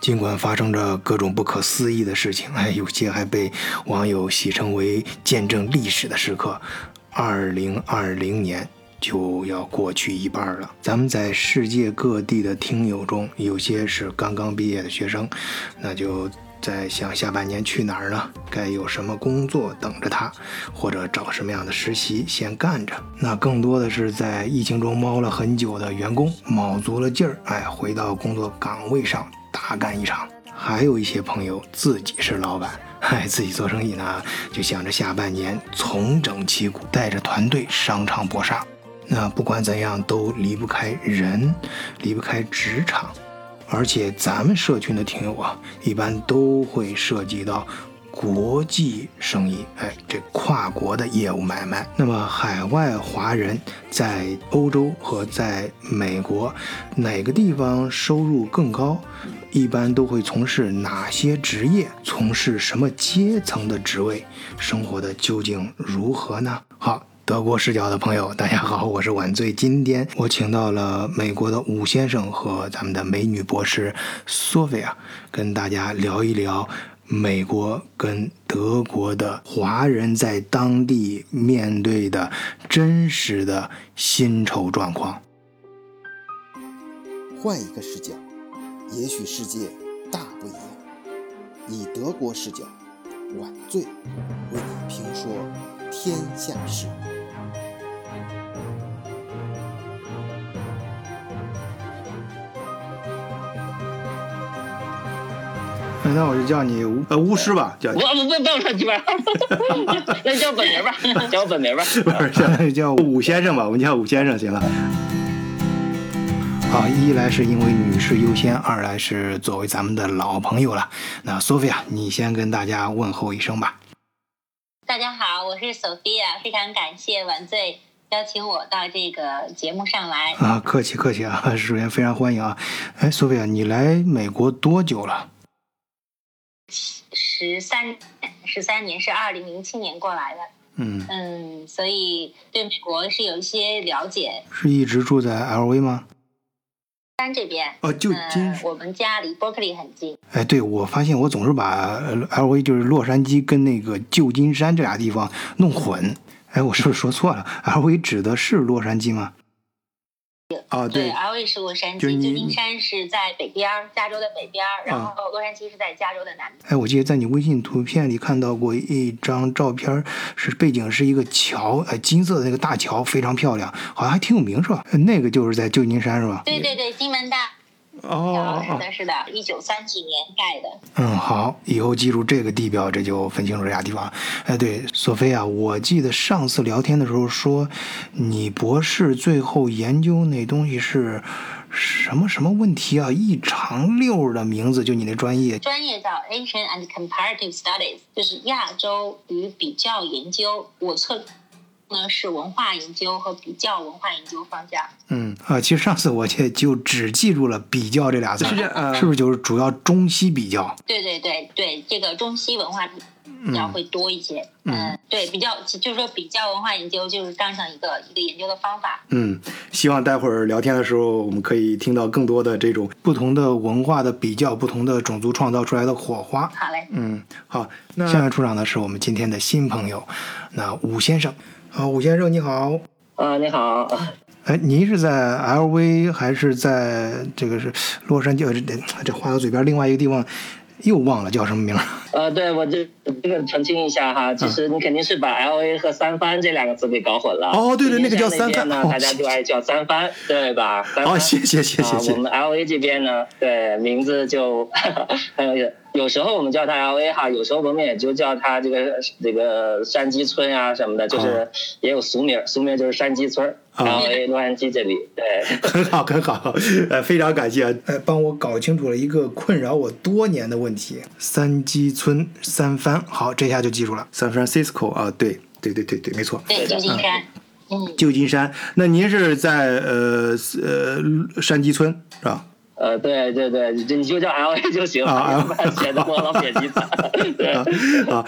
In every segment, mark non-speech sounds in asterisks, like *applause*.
尽管发生着各种不可思议的事情，*laughs* 哎，有些还被网友戏称为见证历史的时刻。二零二零年就要过去一半了，咱们在世界各地的听友中，有些是刚刚毕业的学生，那就在想下半年去哪儿呢？该有什么工作等着他，或者找什么样的实习先干着？那更多的是在疫情中猫了很久的员工，卯足了劲儿，哎，回到工作岗位上。大干一场，还有一些朋友自己是老板，嗨，自己做生意呢，就想着下半年重整旗鼓，带着团队商场搏杀。那不管怎样，都离不开人，离不开职场。而且咱们社群的听友啊，一般都会涉及到。国际生意，哎，这跨国的业务买卖。那么，海外华人在欧洲和在美国哪个地方收入更高？一般都会从事哪些职业？从事什么阶层的职位？生活的究竟如何呢？好，德国视角的朋友，大家好，我是晚醉。今天我请到了美国的武先生和咱们的美女博士索菲亚，跟大家聊一聊。美国跟德国的华人在当地面对的真实的薪酬状况。换一个视角，也许世界大不一样。以德国视角，晚醉为你评说天下事。那我就叫你巫呃巫师吧，叫我不不不要说鸡巴，*laughs* 那叫本名吧，叫我本名吧，*laughs* 不是现在叫武先生吧，我们叫武先生行了。好，一来是因为女士优先，二来是作为咱们的老朋友了。那索菲亚，你先跟大家问候一声吧。大家好，我是索菲亚，非常感谢晚醉邀请我到这个节目上来。啊，客气客气啊，*laughs* 首先非常欢迎啊。哎，索菲亚，你来美国多久了？十三十三年是二零零七年过来的，嗯嗯，所以对美国是有一些了解。是一直住在 L V 吗？山这边哦，旧金。我们家离伯克利很近。哎，对，我发现我总是把 L V 就是洛杉矶跟那个旧金山这俩地方弄混。哎，我是不是说错了？L V 指的是洛杉矶吗？哦，对，L A 是洛杉矶，旧金山是在北边，加州的北边，然后洛杉矶是在加州的南边。哎，我记得在你微信图片里看到过一张照片，是背景是一个桥，呃，金色的那个大桥非常漂亮，好像还挺有名是吧？那个就是在旧金山是吧？对对对，金门大。哦，是的，是的，一九三几年盖的。嗯，好，以后记住这个地标，这就分清楚这俩地方。哎，对，索菲亚，我记得上次聊天的时候说，你博士最后研究那东西是什么什么问题啊？一长溜的名字，就你那专业。专业叫 Asian and Comparative Studies，就是亚洲与比较研究。我测。呢是文化研究和比较文化研究方向。嗯啊，其实上次我也就只记住了“比较”这俩字，是不是就是主要中西比较？对对对对，这个中西文化比较会多一些。嗯，对，比较就是说比较文化研究就是当成一个一个研究的方法。嗯，希望待会儿聊天的时候我们可以听到更多的这种不同的文化的比较，不同的种族创造出来的火花。好嘞。嗯，好，那下面出场的是我们今天的新朋友，那武先生。啊，武先生你好。啊，你好。哎，您是在 LV 还是在这个是洛杉矶？这这话到嘴边，另外一个地方又忘了叫什么名了。呃，对我这这个澄清一下哈，其实你肯定是把 L A 和三藩这两个字给搞混了。哦，对对，那个叫三藩呢，大家就爱叫三藩，对吧？好，谢谢谢谢谢。我们 L A 这边呢，对名字就很有意思。有时候我们叫它 L A 哈，有时候我们也就叫它这个这个山鸡村啊什么的，就是也有俗名，俗名就是山鸡村 L A 洛杉矶这里，对，*laughs* 很好很好，呃，非常感谢，呃，帮我搞清楚了一个困扰我多年的问题，山鸡村三番，好，这下就记住了，San Francisco 啊，对对对对对，没错，对，旧金山，嗯，旧金山，那您是在呃呃山鸡村是吧？呃，对对对，你就叫 L A 就行了，显得我老别急了。*laughs* 对，啊，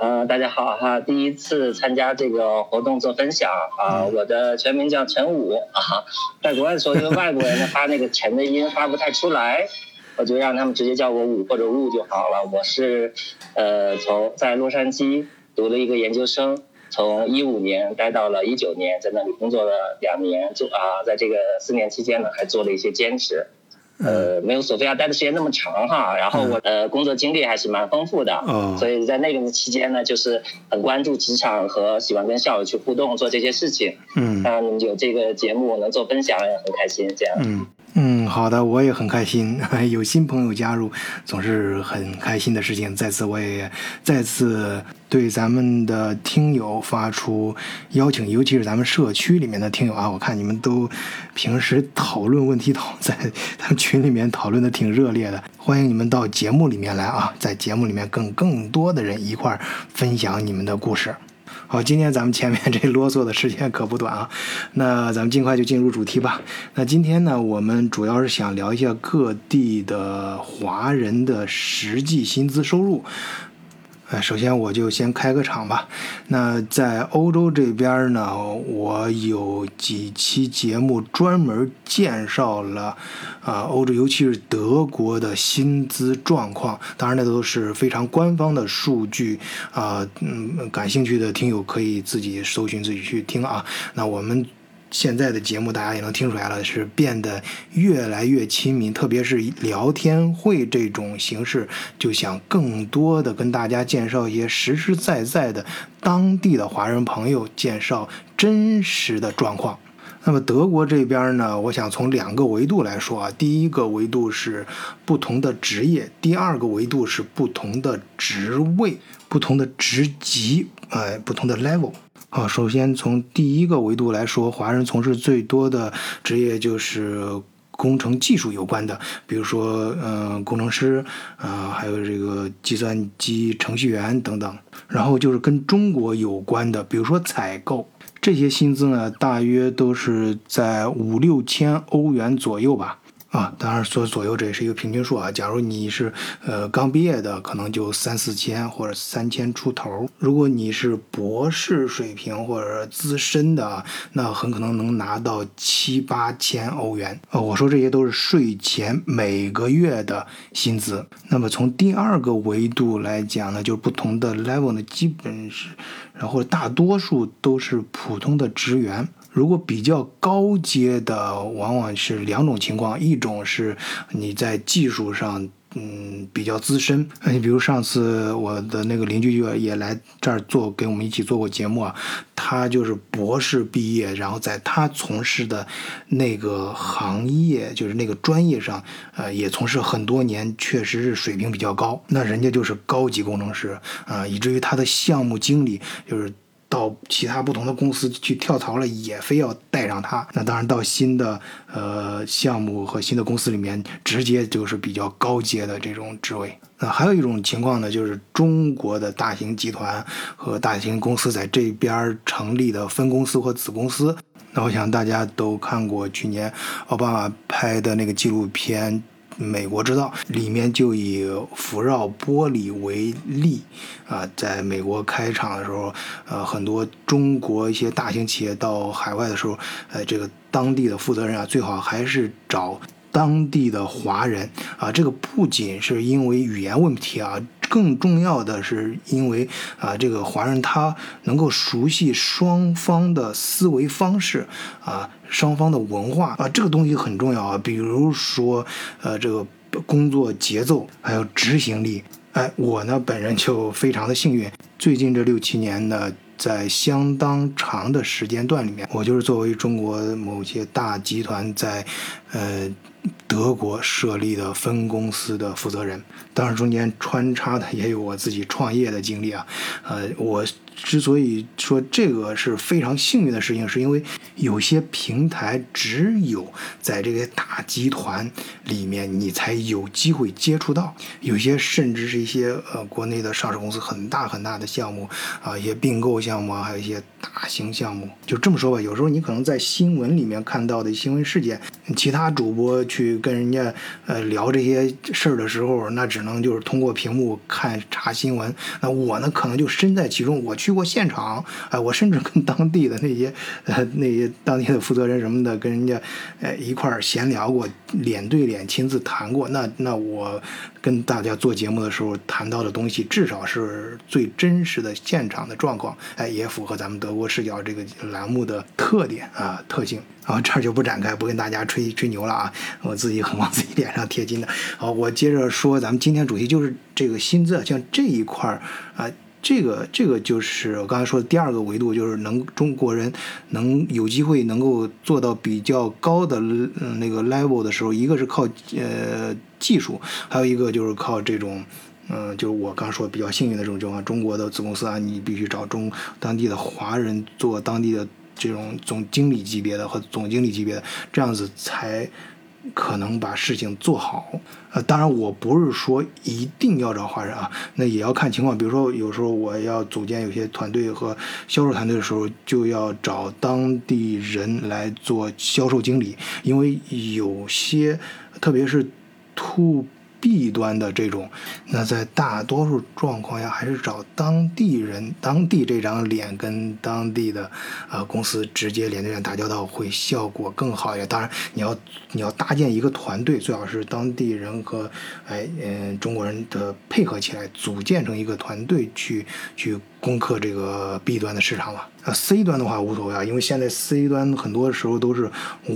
呃，大家好哈，第一次参加这个活动做分享啊，我的全名叫陈武啊，在国外的时候，因为外国人呢发那个陈的音发不太出来。我就让他们直接叫我武或者悟就好了。我是呃从在洛杉矶读了一个研究生，从一五年待到了一九年，在那里工作了两年，做啊，在这个四年期间呢，还做了一些兼职。呃，没有索菲亚待的时间那么长哈，然后我呃工作经历还是蛮丰富的，嗯所以在那个期间呢，就是很关注职场和喜欢跟校友去互动，做这些事情。嗯当然，有这个节目能做分享也很开心，这样。嗯嗯，好的，我也很开心，*laughs* 有新朋友加入，总是很开心的事情。在此，我也再次对咱们的听友发出邀请，尤其是咱们社区里面的听友啊，我看你们都平时讨论问题讨在咱们群里面讨论的挺热烈的，欢迎你们到节目里面来啊，在节目里面跟更多的人一块儿分享你们的故事。好，今天咱们前面 *laughs* 这啰嗦的时间可不短啊，那咱们尽快就进入主题吧。那今天呢，我们主要是想聊一下各地的华人的实际薪资收入。呃，首先我就先开个场吧。那在欧洲这边呢，我有几期节目专门介绍了啊、欧洲尤其是德国的薪资状况。当然，那都是非常官方的数据啊、嗯，感兴趣的听友可以自己搜寻自己去听啊。那我们。现在的节目大家也能听出来了，是变得越来越亲民，特别是聊天会这种形式，就想更多的跟大家介绍一些实实在在的当地的华人朋友，介绍真实的状况。那么德国这边呢，我想从两个维度来说啊，第一个维度是不同的职业，第二个维度是不同的职位、不同的职级，呃，不同的 level。好，首先从第一个维度来说，华人从事最多的职业就是工程技术有关的，比如说，嗯、工程师，啊、还有这个计算机程序员等等。然后就是跟中国有关的，比如说采购，这些薪资呢，大约都是在五六千欧元左右吧。啊，当然所左右这也是一个平均数啊。假如你是呃刚毕业的，可能就三四千或者三千出头；如果你是博士水平或者资深的，那很可能能拿到七八千欧元。呃，我说这些都是税前每个月的薪资。那么从第二个维度来讲呢，就是不同的 level 呢，基本是，然后大多数都是普通的职员。如果比较高阶的，往往是两种情况，一种是你在技术上，嗯，比较资深。*laughs* 你比如上次我的那个邻居就也来这儿做，给我们一起做过节目啊。他就是博士毕业，然后在他从事的那个行业，就是那个专业上，呃，也从事很多年，确实是水平比较高。那人家就是高级工程师啊、以至于他的项目经理就是。到其他不同的公司去跳槽了，也非要带上他。那当然，到新的呃项目和新的公司里面，直接就是比较高阶的这种职位。那还有一种情况呢，就是中国的大型集团和大型公司在这边成立的分公司或子公司。那我想大家都看过去年奥巴马拍的那个纪录片。美国制造里面就以福耀玻璃为例，啊，在美国开厂的时候，呃，很多中国一些大型企业到海外的时候，呃，这个当地的负责人啊，最好还是找当地的华人啊。这个不仅是因为语言问题啊，更重要的是因为啊，这个华人他能够熟悉双方的思维方式啊。双方的文化啊，这个东西很重要啊。比如说，呃，这个工作节奏还有执行力。哎，我呢本人就非常的幸运，最近这六七年呢，在相当长的时间段里面，我就是作为中国某些大集团在，呃，德国设立的分公司的负责人。当然，中间穿插的也有我自己创业的经历啊。呃，我之所以说这个是非常幸运的事情，是因为有些平台只有在这个大集团里面你才有机会接触到，有些甚至是一些呃国内的上市公司很大很大的项目啊，一些并购项目啊，还有一些大型项目。就这么说吧，有时候你可能在新闻里面看到的新闻事件，其他主播去跟人家呃聊这些事儿的时候，那只能就是通过屏幕看查新闻。那我呢，可能就身在其中，我去过现场，哎，*laughs* 我甚至跟当地的那些呃那些当地的负责人什么的，跟人家呃一块儿闲聊过，脸对脸亲自谈过。那那我跟大家做节目的时候谈到的东西，至少是最真实的现场的状况，哎，也符合咱们德国视角这个栏目的特点啊特性。啊，这儿就不展开，不跟大家吹吹牛了啊！我自己很往自己脸上贴金的。好，我接着说，咱们今天主题就是这个薪资，像这一块儿啊，这个这个就是我刚才说的第二个维度，就是能中国人能有机会能够做到比较高的嗯那个 level 的时候，一个是靠呃技术，还有一个就是靠这种嗯，就是我刚说比较幸运的这种情况，中国的子公司啊，你必须找中当地的华人做当地的。这种总经理级别的和总经理级别的，这样子才可能把事情做好。呃，当然我不是说一定要找华人啊，那也要看情况。比如说，有时候我要组建有些团队和销售团队的时候，就要找当地人来做销售经理，因为有些特别是 to。弊端的这种，那在大多数状况下，还是找当地人、当地这张脸跟当地的呃公司直接脸对脸打交道，会效果更好一点。当然，你要你要搭建一个团队，最好是当地人和哎嗯中国人的配合起来，组建成一个团队去去。攻克这个 B 端的市场了。啊，C 端的话无所谓啊，因为现在 C 端很多时候都是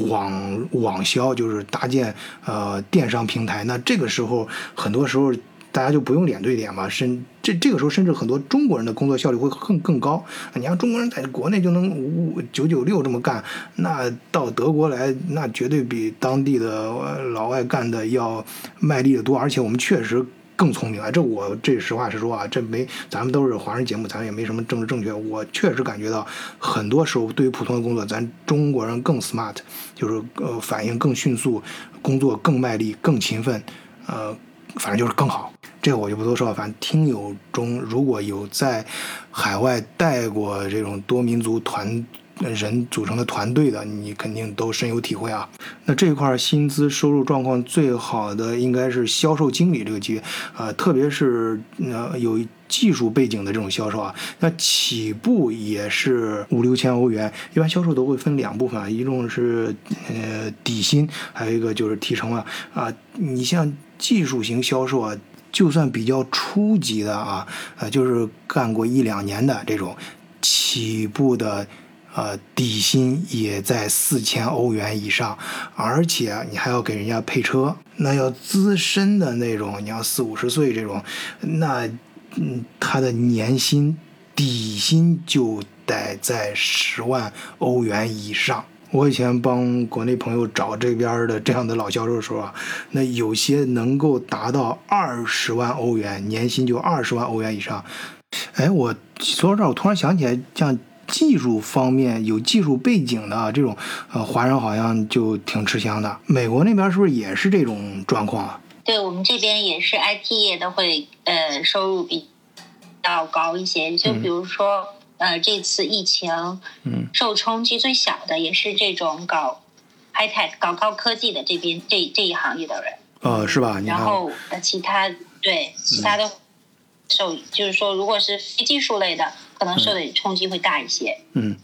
网网销，就是搭建呃电商平台。那这个时候很多时候大家就不用脸对脸嘛，甚这这个时候甚至很多中国人的工作效率会更更高。你像中国人在国内就能五九九六这么干，那到德国来那绝对比当地的老外干的要卖力的多，而且我们确实。更聪明啊！这我这实话实说啊，这没咱们都是华人节目，咱也没什么政治正确。我确实感觉到，很多时候对于普通的工作，咱中国人更 smart，就是呃反应更迅速，工作更卖力、更勤奋，呃，反正就是更好。这个我就不多说了。反正听友中如果有在海外带过这种多民族团。人组成的团队的，你肯定都深有体会啊。那这块薪资收入状况最好的应该是销售经理这个级别啊，特别是呃有技术背景的这种销售啊，那起步也是五六千欧元。一般销售都会分两部分啊，一种是呃底薪，还有一个就是提成了啊。你像技术型销售啊，就算比较初级的啊，呃就是干过一两年的这种起步的。呃，底薪也在四千欧元以上，而且你还要给人家配车。那要资深的那种，你要四五十岁这种，那嗯，他的年薪底薪就得在十万欧元以上。我以前帮国内朋友找这边的这样的老销售的时候啊，那有些能够达到二十万欧元年薪，就二十万欧元以上。哎，我说到这儿，我突然想起来，像。技术方面有技术背景的这种，呃，华人好像就挺吃香的。美国那边是不是也是这种状况啊？对我们这边也是 IT 业的会，呃，收入比较高一些。就比如说，呃，这次疫情，嗯，受冲击最小的也是这种搞 high tech、搞高科技的这边这这一行业的人。呃，是吧？然后呃，其他对其他的受，就是说，如果是非技术类的。可能受的冲击会大一些。嗯，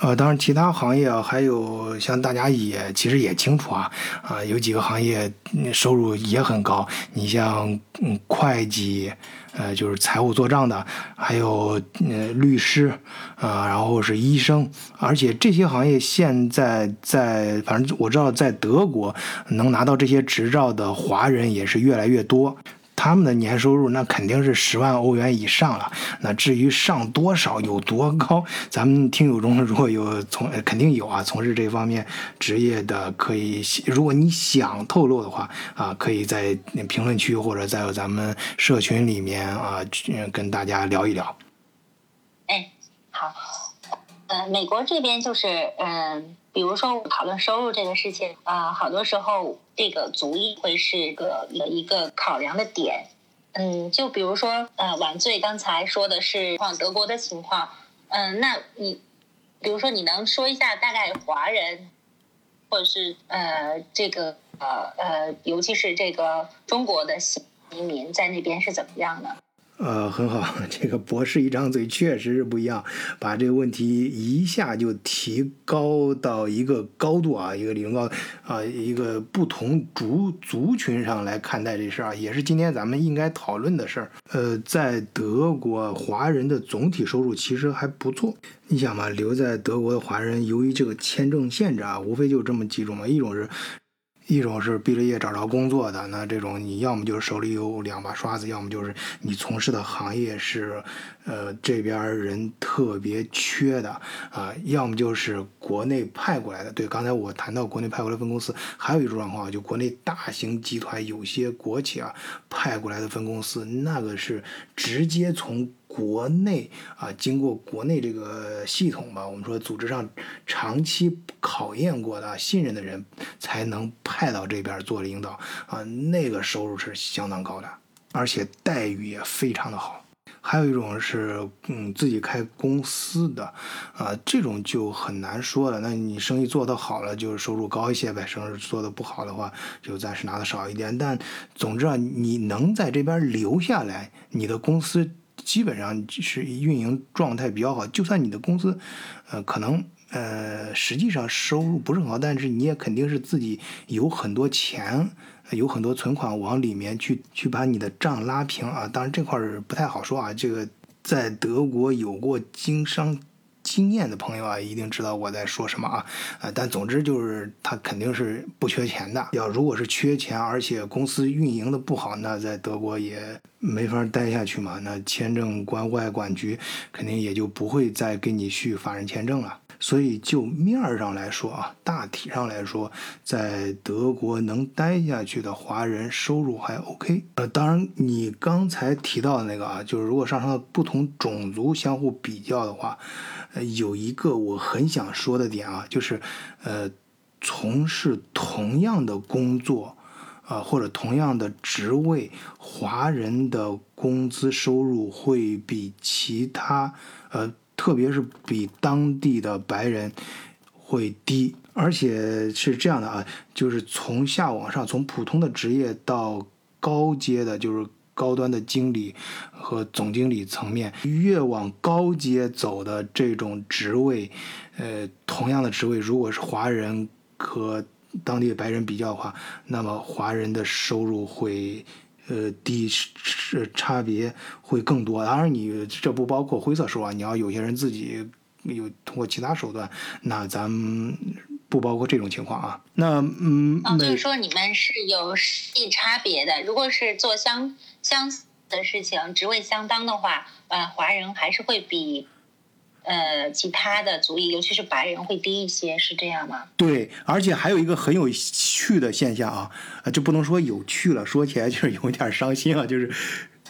呃，当然，其他行业啊，还有像大家也其实也清楚啊，啊，有几个行业收入也很高。你像嗯，会计，呃，就是财务做账的，还有呃，律师，啊，然后是医生，而且这些行业现在在，反正我知道，在德国能拿到这些执照的华人也是越来越多。他们的年收入那肯定是十万欧元以上了。那至于上多少、有多高，咱们听友中如果有从肯定有啊，从事这方面职业的，可以如果你想透露的话啊，可以在评论区或者在咱们社群里面啊，跟大家聊一聊。哎，好，呃，美国这边就是嗯。比如说讨论收入这个事情啊，好多时候这个族裔会是个一个考量的点。嗯，就比如说呃，晚醉刚才说的是况德国的情况，嗯，那你比如说你能说一下大概华人或者是呃这个呃呃，尤其是这个中国的移民在那边是怎么样的？呃，很好，这个博士一张嘴确实是不一样，把这个问题一下就提高到一个高度啊，一个理论高啊，一个不同族族群上来看待这事儿啊，也是今天咱们应该讨论的事儿。呃，在德国，华人的总体收入其实还不错。你想嘛，留在德国的华人，由于这个签证限制啊，无非就这么几种嘛，一种是。一种是毕了业找着工作的，那这种你要么就是手里有两把刷子，要么就是你从事的行业是，呃，这边人特别缺的啊，要么就是国内派过来的。对，刚才我谈到国内派过来分公司，还有一种状况，就国内大型集团有些国企啊派过来的分公司，那个是直接从。国内啊，经过国内这个系统吧，我们说组织上长期考验过的、信任的人，才能派到这边做领导啊，那个收入是相当高的，而且待遇也非常的好。还有一种是嗯自己开公司的啊，这种就很难说了。那你生意做得好了，就是收入高一些呗；生意做得不好的话，就暂时拿的少一点。但总之啊，你能在这边留下来，你的公司。基本上是运营状态比较好，就算你的工资，呃，可能呃，实际上收入不是很好，但是你也肯定是自己有很多钱，有很多存款往里面去去把你的账拉平啊。当然这块儿不太好说啊，这个在德国有过经商。经验的朋友啊，一定知道我在说什么啊，呃，但总之就是他肯定是不缺钱的。要如果是缺钱，而且公司运营的不好，那在德国也没法待下去嘛。那签证官外管局肯定也就不会再给你续法人签证了。所以就面儿上来说啊，大体上来说，在德国能待下去的华人收入还 OK。呃，当然你刚才提到的那个啊，就是如果上升到不同种族相互比较的话，呃，有一个我很想说的点啊，就是呃，从事同样的工作啊，或者同样的职位，华人的工资收入会比其他呃。特别是比当地的白人会低，而且是这样的啊，就是从下往上，从普通的职业到高阶的，就是高端的经理和总经理层面，越往高阶走的这种职位，呃，同样的职位，如果是华人和当地的白人比较的话，那么华人的收入会。呃，低是差别会更多。当然，你这不包括灰色收入啊。你要有些人自己有通过其他手段，那咱们不包括这种情况啊。那嗯，哦，就是说你们是有实际差别的。如果是做相相似的事情，职位相当的话，呃，华人还是会比。呃，其他的族裔，尤其是白人会低一些，是这样吗？对，而且还有一个很有趣的现象啊，这不能说有趣了，说起来就是有点伤心啊，就是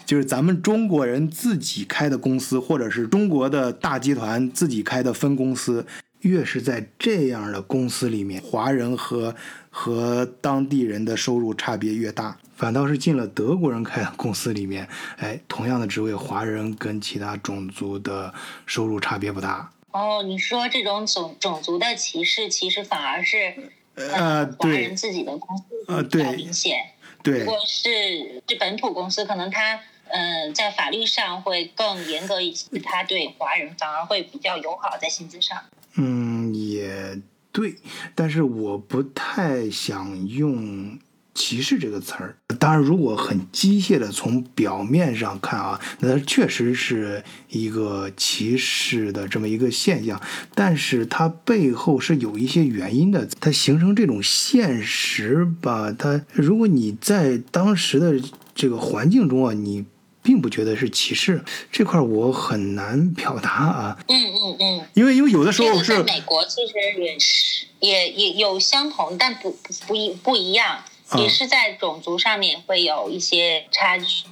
就是咱们中国人自己开的公司，或者是中国的大集团自己开的分公司，越是在这样的公司里面，华人和和当地人的收入差别越大。反倒是进了德国人开的公司里面，哎，同样的职位，华人跟其他种族的收入差别不大。哦，你说这种种种族的歧视，其实反而是呃，华人自己的公司比较明显。对，如果是是本土公司，可能他嗯在法律上会更严格一些，他对华人反而会比较友好，在薪资上。嗯，也对，但是我不太想用。歧视这个词儿，当然，如果很机械的从表面上看啊，那确实是一个歧视的这么一个现象。但是它背后是有一些原因的。它形成这种现实吧，它如果你在当时的这个环境中啊，你并不觉得是歧视这块，我很难表达啊。嗯嗯嗯，因为因为有的时候是美国其实也是也也有相同，但不不不一不一样。也是在种族上面会有一些差距，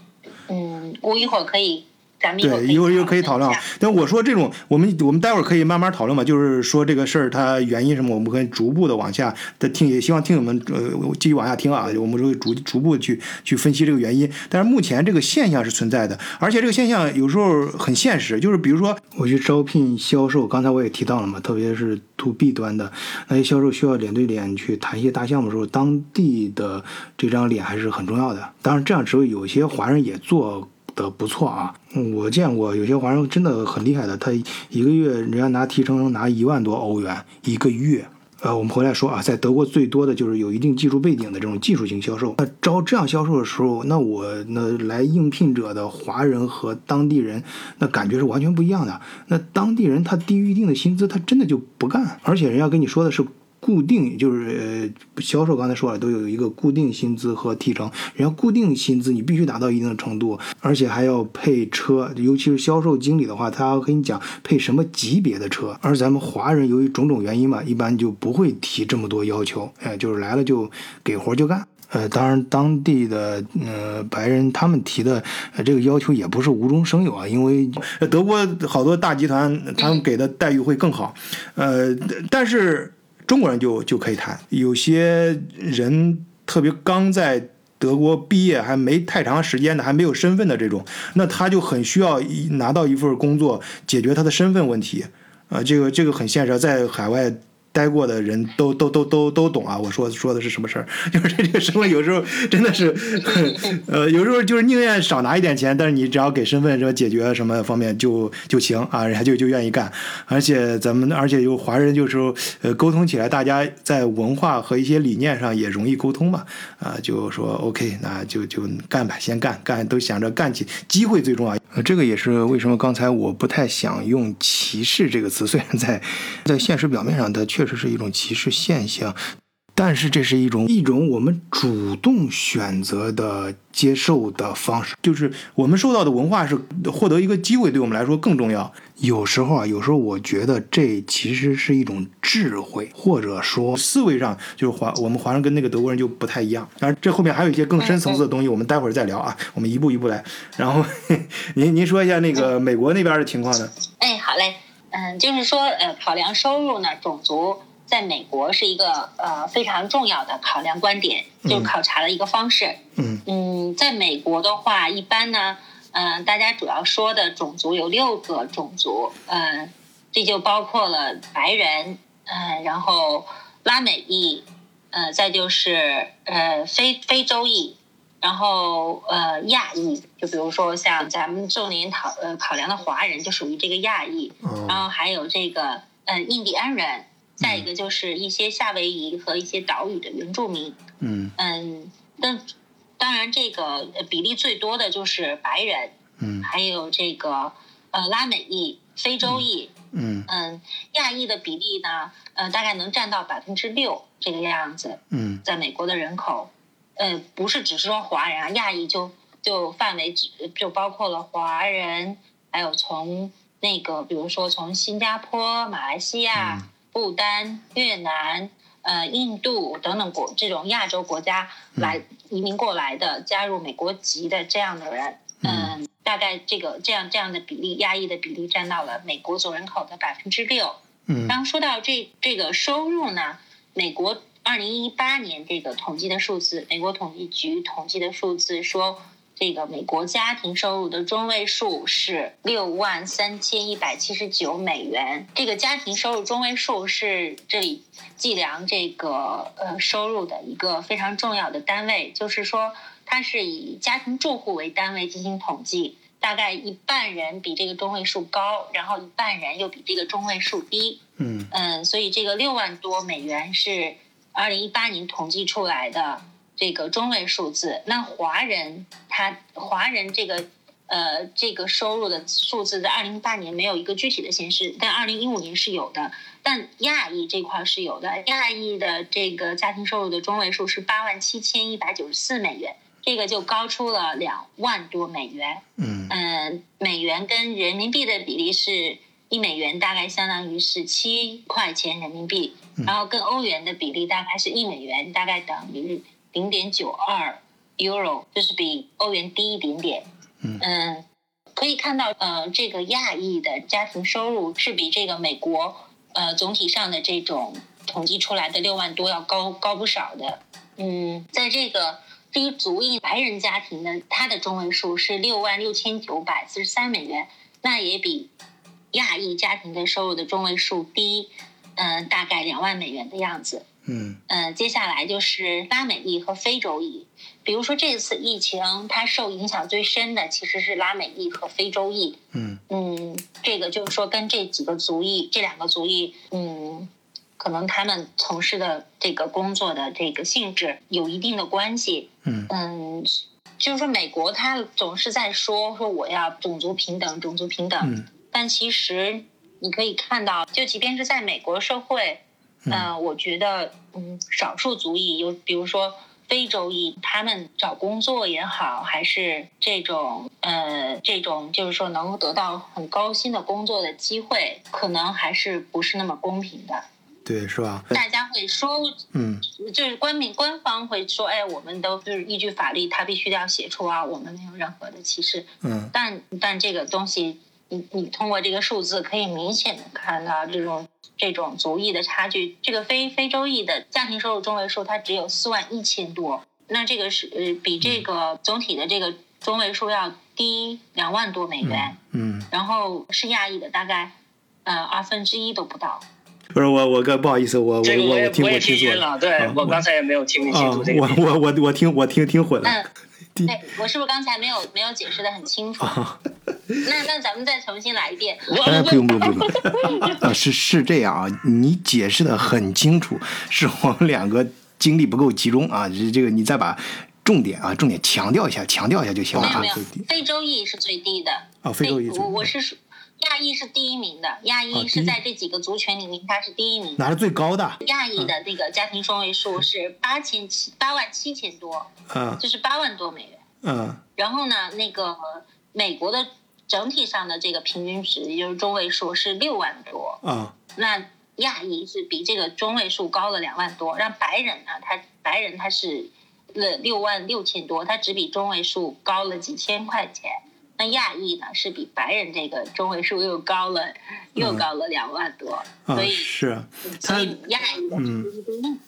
嗯，我一会儿可以。对，一会儿又可以讨论。但我说这种，我们我们待会儿可以慢慢讨论嘛。就是说这个事儿它原因什么，我们可以逐步的往下的听，也希望听友们呃继续往下听啊。我们会逐逐步去去分析这个原因。但是目前这个现象是存在的，而且这个现象有时候很现实。就是比如说我去招聘销售，刚才我也提到了嘛，特别是 to B 端的那些销售需要脸对脸去谈一些大项目的时候，当地的这张脸还是很重要的。当然，这样只有有些华人也做。的不错啊。我见过有些华人真的很厉害的，他一个月人家拿提成能拿一万多欧元一个月。呃，我们回来说啊，在德国最多的就是有一定技术背景的这种技术型销售。那招这样销售的时候，那我那来应聘者的华人和当地人，那感觉是完全不一样的。那当地人他低于一定的薪资，他真的就不干，而且人家跟你说的是。固定就是呃，销售刚才说了，都有一个固定薪资和提成。人家固定薪资你必须达到一定的程度，而且还要配车，尤其是销售经理的话，他要跟你讲配什么级别的车。而咱们华人由于种种原因嘛，一般就不会提这么多要求，哎，就是来了就给活就干。呃，当然当地的呃白人他们提的呃这个要求也不是无中生有啊，因为德国好多大集团他们给的待遇会更好，呃，但是。中国人就就可以谈，有些人特别刚在德国毕业还没太长时间的，还没有身份的这种，那他就很需要拿到一份工作，解决他的身份问题，啊，这个这个很现实，在海外。待过的人都都都都都懂啊！我说说的是什么事儿？*laughs* 就是这个身份有时候真的是，*laughs* 呃，有时候就是宁愿少拿一点钱，但是你只要给身份什么解决什么方面就就行啊，人家就就愿意干。而且咱们而且有华人，就是呃沟通起来，大家在文化和一些理念上也容易沟通嘛。啊，就说 OK，那就就干吧，先干干，都想着干起，机会最重要。这个也是为什么刚才我不太想用歧视这个词，虽然在在现实表面上，它确这是一种歧视现象，但是这是一种一种我们主动选择的接受的方式，就是我们受到的文化是获得一个机会，对我们来说更重要。有时候啊，有时候我觉得这其实是一种智慧，或者说思维上就是华我们华人跟那个德国人就不太一样。当然，这后面还有一些更深层次的东西，我们待会儿再聊啊。我们一步一步来。然后 *laughs* 您您说一下那个美国那边的情况呢？哎，好嘞。嗯，就是说，呃，考量收入呢，种族在美国是一个呃非常重要的考量观点，就考察的一个方式。嗯嗯，在美国的话，一般呢，嗯，大家主要说的种族有六个种族，嗯，这就包括了白人，嗯，然后拉美裔，呃，再就是呃非非洲裔。然后呃亚裔，就比如说像咱们重点考呃考量的华人，就属于这个亚裔。然后还有这个呃印第安人，再一个就是一些夏威夷和一些岛屿的原住民。嗯嗯，但当然这个比例最多的就是白人。嗯，还有这个呃拉美裔、非洲裔。嗯嗯，亚裔的比例呢，呃大概能占到百分之六这个样子。嗯，在美国的人口。呃，不是只是说华人啊，亚裔就就范围只就包括了华人，还有从那个比如说从新加坡、马来西亚、不丹、越南、呃印度等等国这种亚洲国家来移民过来的，加入美国籍的这样的人，嗯，大概这个这样这样的比例，亚裔的比例占到了美国总人口的百分之六。嗯，刚说到这这个收入呢，美国。二零一八年这个统计的数字，美国统计局统计的数字说，这个美国家庭收入的中位数是六万三千一百七十九美元。这个家庭收入中位数是这里计量这个呃收入的一个非常重要的单位，就是说它是以家庭住户为单位进行统计，大概一半人比这个中位数高，然后一半人又比这个中位数低。嗯嗯，所以这个六万多美元是。二零一八年统计出来的这个中位数字，那华人他华人这个呃这个收入的数字在二零一八年没有一个具体的显示，但二零一五年是有的。但亚裔这块是有的，亚裔的这个家庭收入的中位数是八万七千一百九十四美元，这个就高出了两万多美元。嗯嗯，美元跟人民币的比例是一美元大概相当于是七块钱人民币。然后跟欧元的比例大概是一美元，大概等于零点九二 euro，就是比欧元低一点点。嗯，可以看到，呃，这个亚裔的家庭收入是比这个美国呃总体上的这种统计出来的六万多要高高不少的。嗯，在这个对于族裔白人家庭呢，它的中位数是六万六千九百四十三美元，那也比亚裔家庭的收入的中位数低。嗯，大概两万美元的样子。嗯嗯，接下来就是拉美裔和非洲裔。比如说这次疫情，它受影响最深的其实是拉美裔和非洲裔。嗯嗯，这个就是说跟这几个族裔，这两个族裔，嗯，可能他们从事的这个工作的这个性质有一定的关系。嗯嗯，就是说美国它总是在说说我要种族平等，种族平等，嗯但其实你可以看到，就即便是在美国社会，嗯、我觉得，嗯，少数族裔有，比如说非洲裔，他们找工作也好，还是这种，呃，这种就是说能够得到很高薪的工作的机会，可能还是不是那么公平的。对，是吧？大家会说，嗯就是官民官方会说，哎，我们都就是依据法律，他必须要写出啊，我们没有任何的歧视。嗯但但这个东西，你你通过这个数字可以明显的看到这种这种族裔的差距。这个非非洲裔的家庭收入中位数它只有四万一千多，那这个是呃比这个总体的这个中位数要低两万多美元，嗯，然后是亚裔的大概呃二分之一都不到。不是我我哥不好意思，我我我听我听错了，对啊我刚才也没有听清啊，楚这个我。我我我听我听听混了。嗯，第对我是不是刚才没有没有解释的很清楚？*laughs* 那那咱们再重新来一遍。哎，不用不用不用，*laughs* 啊，是是这样啊，你解释的很清楚，是我们两个精力不够集中啊，这这个你再把重点啊重点强调一下，强调一下就行了啊没有没有。非洲裔是最低的。啊，非洲裔最我我是属亚裔是第一名的，亚啊裔是在这几个族群里面他是第一名。拿的最高的，亚裔的那个家庭双位数是八千七八万七千多，嗯就是八万多美元。嗯然后呢，那个美国的整体上的这个平均值，也就是中位数是六万多。啊那亚裔是比这个中位数高了两万多，让白人呢，他白人他是六六万六千多，他只比中位数高了几千块钱。那亚裔呢是比白人这个中位数又高了，又高了两万多，啊所以是，所以亚裔。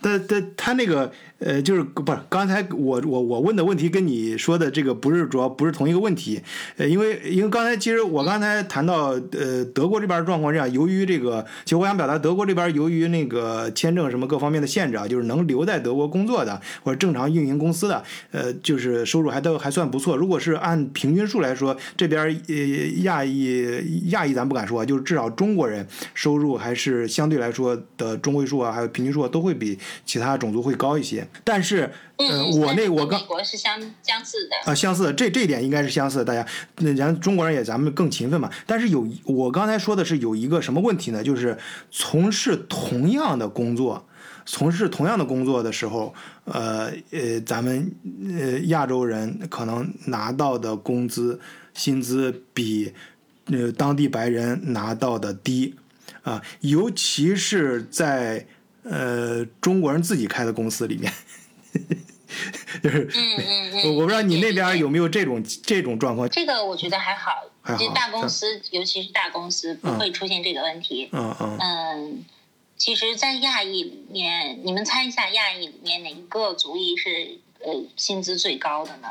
但但他那个呃，就是不是刚才我我我问的问题跟你说的这个不是主要不是同一个问题，呃，因为因为刚才其实我刚才谈到呃德国这边状况这样，由于这个，其实我想表达德国这边由于那个签证什么各方面的限制啊，就是能留在德国工作的或者正常运营公司的，呃，就是收入还都还算不错。如果是按平均数来说，这边呃亚裔亚裔咱不敢说，就是至少中国人收入还是相对来说的中位数啊，还有平均数啊，都会比其他种族会高一些。但是呃，嗯，我那我刚跟美国是相相似的。啊，相似的，这这一点应该是相似的。大家，那咱中国人也咱们更勤奋嘛。但是有一我刚才说的是有一个什么问题呢？就是从事同样的工作，从事同样的工作的时候，呃呃，咱们呃亚洲人可能拿到的工资薪资比呃当地白人拿到的低啊，尤其是在呃中国人自己开的公司里面。*laughs* 就是嗯嗯嗯，我不知道你那边有没有这种这种状况？这个我觉得还好，还好这大公司，尤其是大公司不会出现这个问题。嗯嗯嗯，其实，在亚裔里面，你们猜一下，亚裔里面哪一个族裔是呃薪资最高的呢？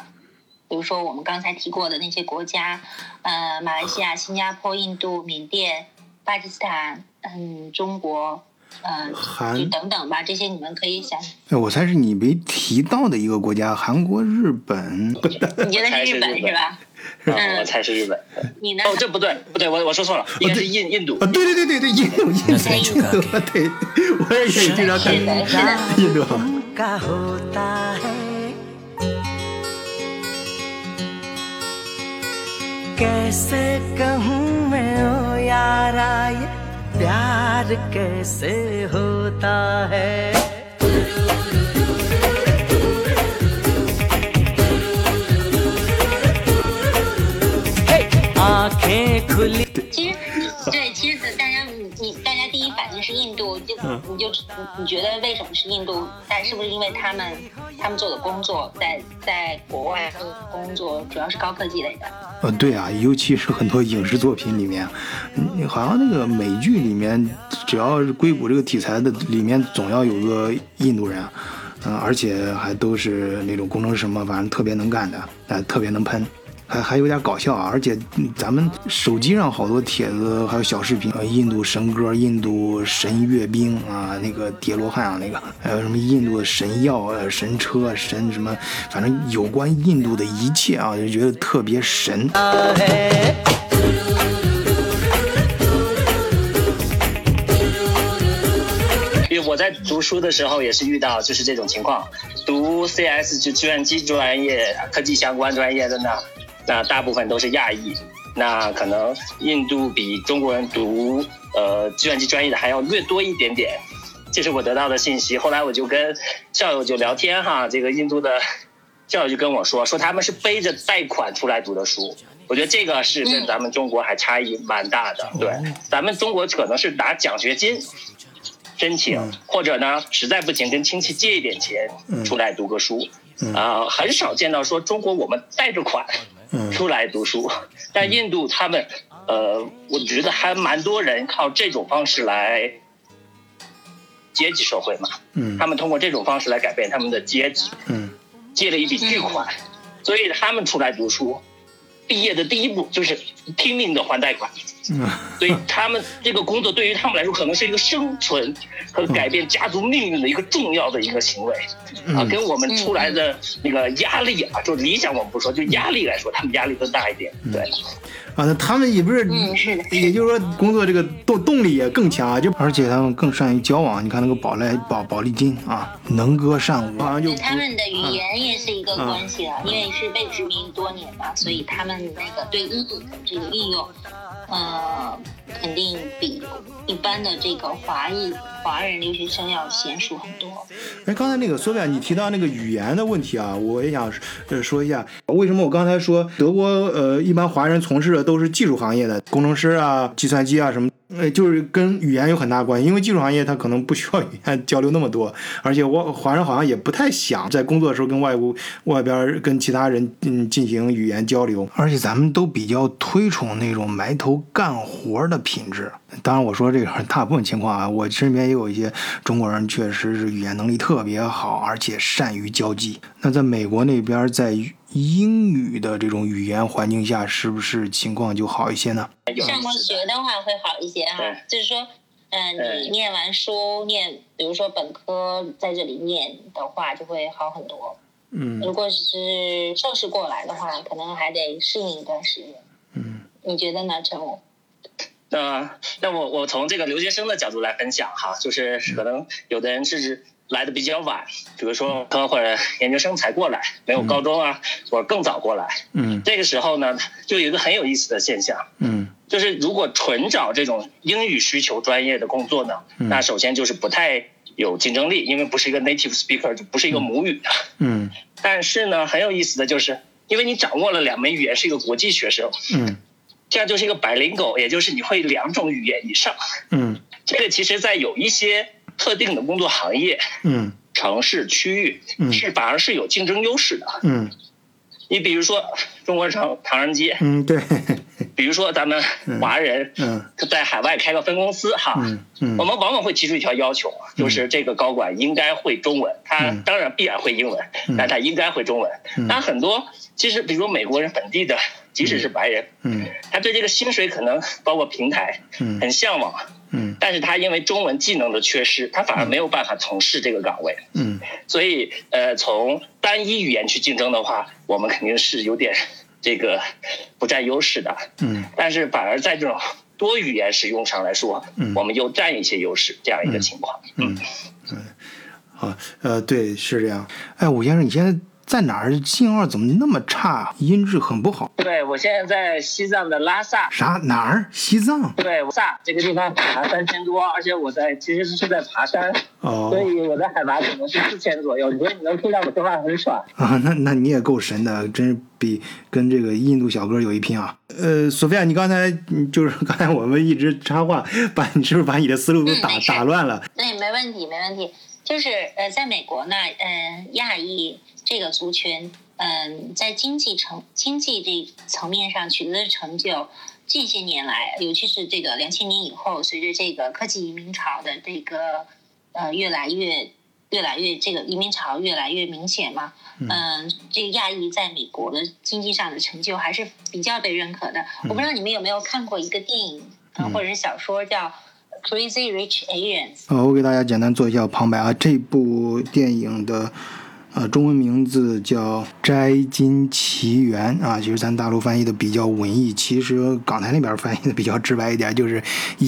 比如说我们刚才提过的那些国家，呃，马来西亚、新加坡、印度、缅甸、巴基斯坦，嗯，中国，呃，韩就等等吧，这些你们可以想。哎我猜是你没提到的一个国家，韩国、日本。你觉得是日本我猜是日本是吧？啊，我猜是日本。你呢？哦，这不对，不对，我我说错了，应该是印印度啊，。对对对对对，印度印度印度，对，我也也经常看是的，是的。印度。 का होता है कैसे कहूँ मैं ओ यारा ये प्यार कैसे होता है? हे, आँखें खुली। 是印度，就嗯你就你你觉得为什么是印度？但是不是因为他们他们做的工作在在国外工作主要是高科技类的？呃，对啊，尤其是很多影视作品里面，嗯好像那个美剧里面，只要是硅谷这个题材的，里面总要有个印度人，嗯、而且还都是那种工程师嘛，反正特别能干的，呃，特别能喷。还还有点搞笑啊！而且咱们手机上好多帖子还有小视频，呃，印度神歌、印度神阅兵啊，那个叠罗汉啊，那个 *laughs* 还有什么印度的神药、呃神车、神什么，反正有关印度的一切啊，就觉得特别神。因为我在读书的时候也是遇到就是这种情况，读 CS 就计算机专业、科技相关专业的呢，那大部分都是亚裔，那可能印度比中国人读呃计算机专业的还要略多一点点，这是我得到的信息。后来我就跟校友就聊天哈，这个印度的 *laughs* 校友就跟我说，说他们是背着贷款出来读的书。我觉得这个是跟咱们中国还差异蛮大的，对，咱们中国可能是拿奖学金申请，或者呢实在不行跟亲戚借一点钱出来读个书，啊、很少见到说中国我们贷着款出来读书，但印度他们，呃，我觉得还蛮多人靠这种方式来阶级社会嘛，嗯。他们通过这种方式来改变他们的阶级，嗯。借了一笔巨款，所以他们出来读书，毕业的第一步就是拼命的还贷款。嗯所以他们这个工作对于他们来说，可能是一个生存和改变家族命运的一个重要的一个行为啊，跟我们出来的那个压力啊，就理想我们不说，就压力来说，他们压力更大一点。对，啊，那他们也不是，嗯是的也就是说工作这个动动力也更强啊，就而且他们更善于交往。你看那个宝莱宝宝丽金啊，能歌善舞，好像就他们的语言也是一个关系啊，因为是被殖民多年嘛，所以他们那个对英语的这个应用，呃，肯定比一般的这个华裔华人留学生要娴熟很多。哎，刚才那个苏菲亚，你提到那个语言的问题啊，我也想呃说一下，为什么我刚才说德国呃一般华人从事的都是技术行业的工程师啊、计算机啊什么，呃，就是跟语言有很大关系，因为技术行业它可能不需要语言交流那么多，而且我华人好像也不太想在工作的时候跟外国外边跟其他人嗯进行语言交流，而且咱们都比较推崇那种埋头干活的品质。当然，我说这个大部分情况啊，我身边也有一些中国人确实是语言能力特别好，而且善于交际。那在美国那边，在英语的这种语言环境下，是不是情况就好一些呢？上过学的话会好一些哈对，就是说，嗯、对你念完书念，比如说本科在这里念的话，就会好很多。嗯如果是硕士过来的话，可能还得适应一段时间。嗯你觉得呢，陈武？那那我我从这个留学生的角度来分享哈，就是可能有的人是来的比较晚，比如说科或者研究生才过来，没有高中啊，或者更早过来，嗯。这个时候呢，就有一个很有意思的现象，嗯。就是如果纯找这种英语需求专业的工作呢，那首先就是不太有竞争力，因为不是一个 native speaker，就不是一个母语的。嗯。*laughs* 但是呢，很有意思的就是，因为你掌握了两门语言，是一个国际学生，嗯。这样就是一个百灵狗，也就是你会两种语言以上。嗯。这个其实，在有一些特定的工作行业、嗯。城市、区域嗯。是反而是有竞争优势的。嗯。你比如说中国城唐人街，嗯，对，*laughs* 比如说咱们华人嗯。在海外开个分公司哈，我们往往会提出一条要求，就是这个高管应该会中文，他嗯。当然必然会英文，但他应该会中文。那很多其实，比如说美国人本地的，即使是白人，嗯。他对这个薪水可能包括平台嗯。很向往，嗯但是他因为中文技能的缺失，他反而没有办法从事这个岗位。嗯所以，呃，从单一语言去竞争的话，我们肯定是有点这个不占优势的。嗯但是反而在这种多语言使用上来说，嗯我们又占一些优势，这样一个情况。嗯，嗯，好呃对是这样。哎，武先生，你现在在哪儿？信号怎么那么差？音质很不好。对我现在在西藏的拉萨，啥哪儿？西藏？对拉萨这个地方海拔三千多，而且我在其实是在爬山，哦所以我的海拔可能是四千左右。所以你能听到我说话很爽。啊，那那你也够神的，真是比跟这个印度小哥有一拼啊！呃，索菲亚，你刚才嗯就是刚才我们一直插话，把你是不是把你的思路都打嗯打乱了？对，没问题，没问题。就是呃，在美国呢，嗯、亚裔这个族群，嗯、在经济层经济这层面上取得的成就，近些年来，尤其是这个两千年以后，随着这个科技移民潮的这个呃越来越越来越这个移民潮越来越明显嘛，嗯、这个亚裔在美国的经济上的成就还是比较被认可的。我不知道你们有没有看过一个电影啊、呃或者是小说叫《Crazy Rich Asians》。呃，我给大家简单做一下旁白啊。这部电影的呃中文名字叫《摘金奇缘》啊，其实咱大陆翻译的比较文艺，其实港台那边翻译的比较直白一点，就是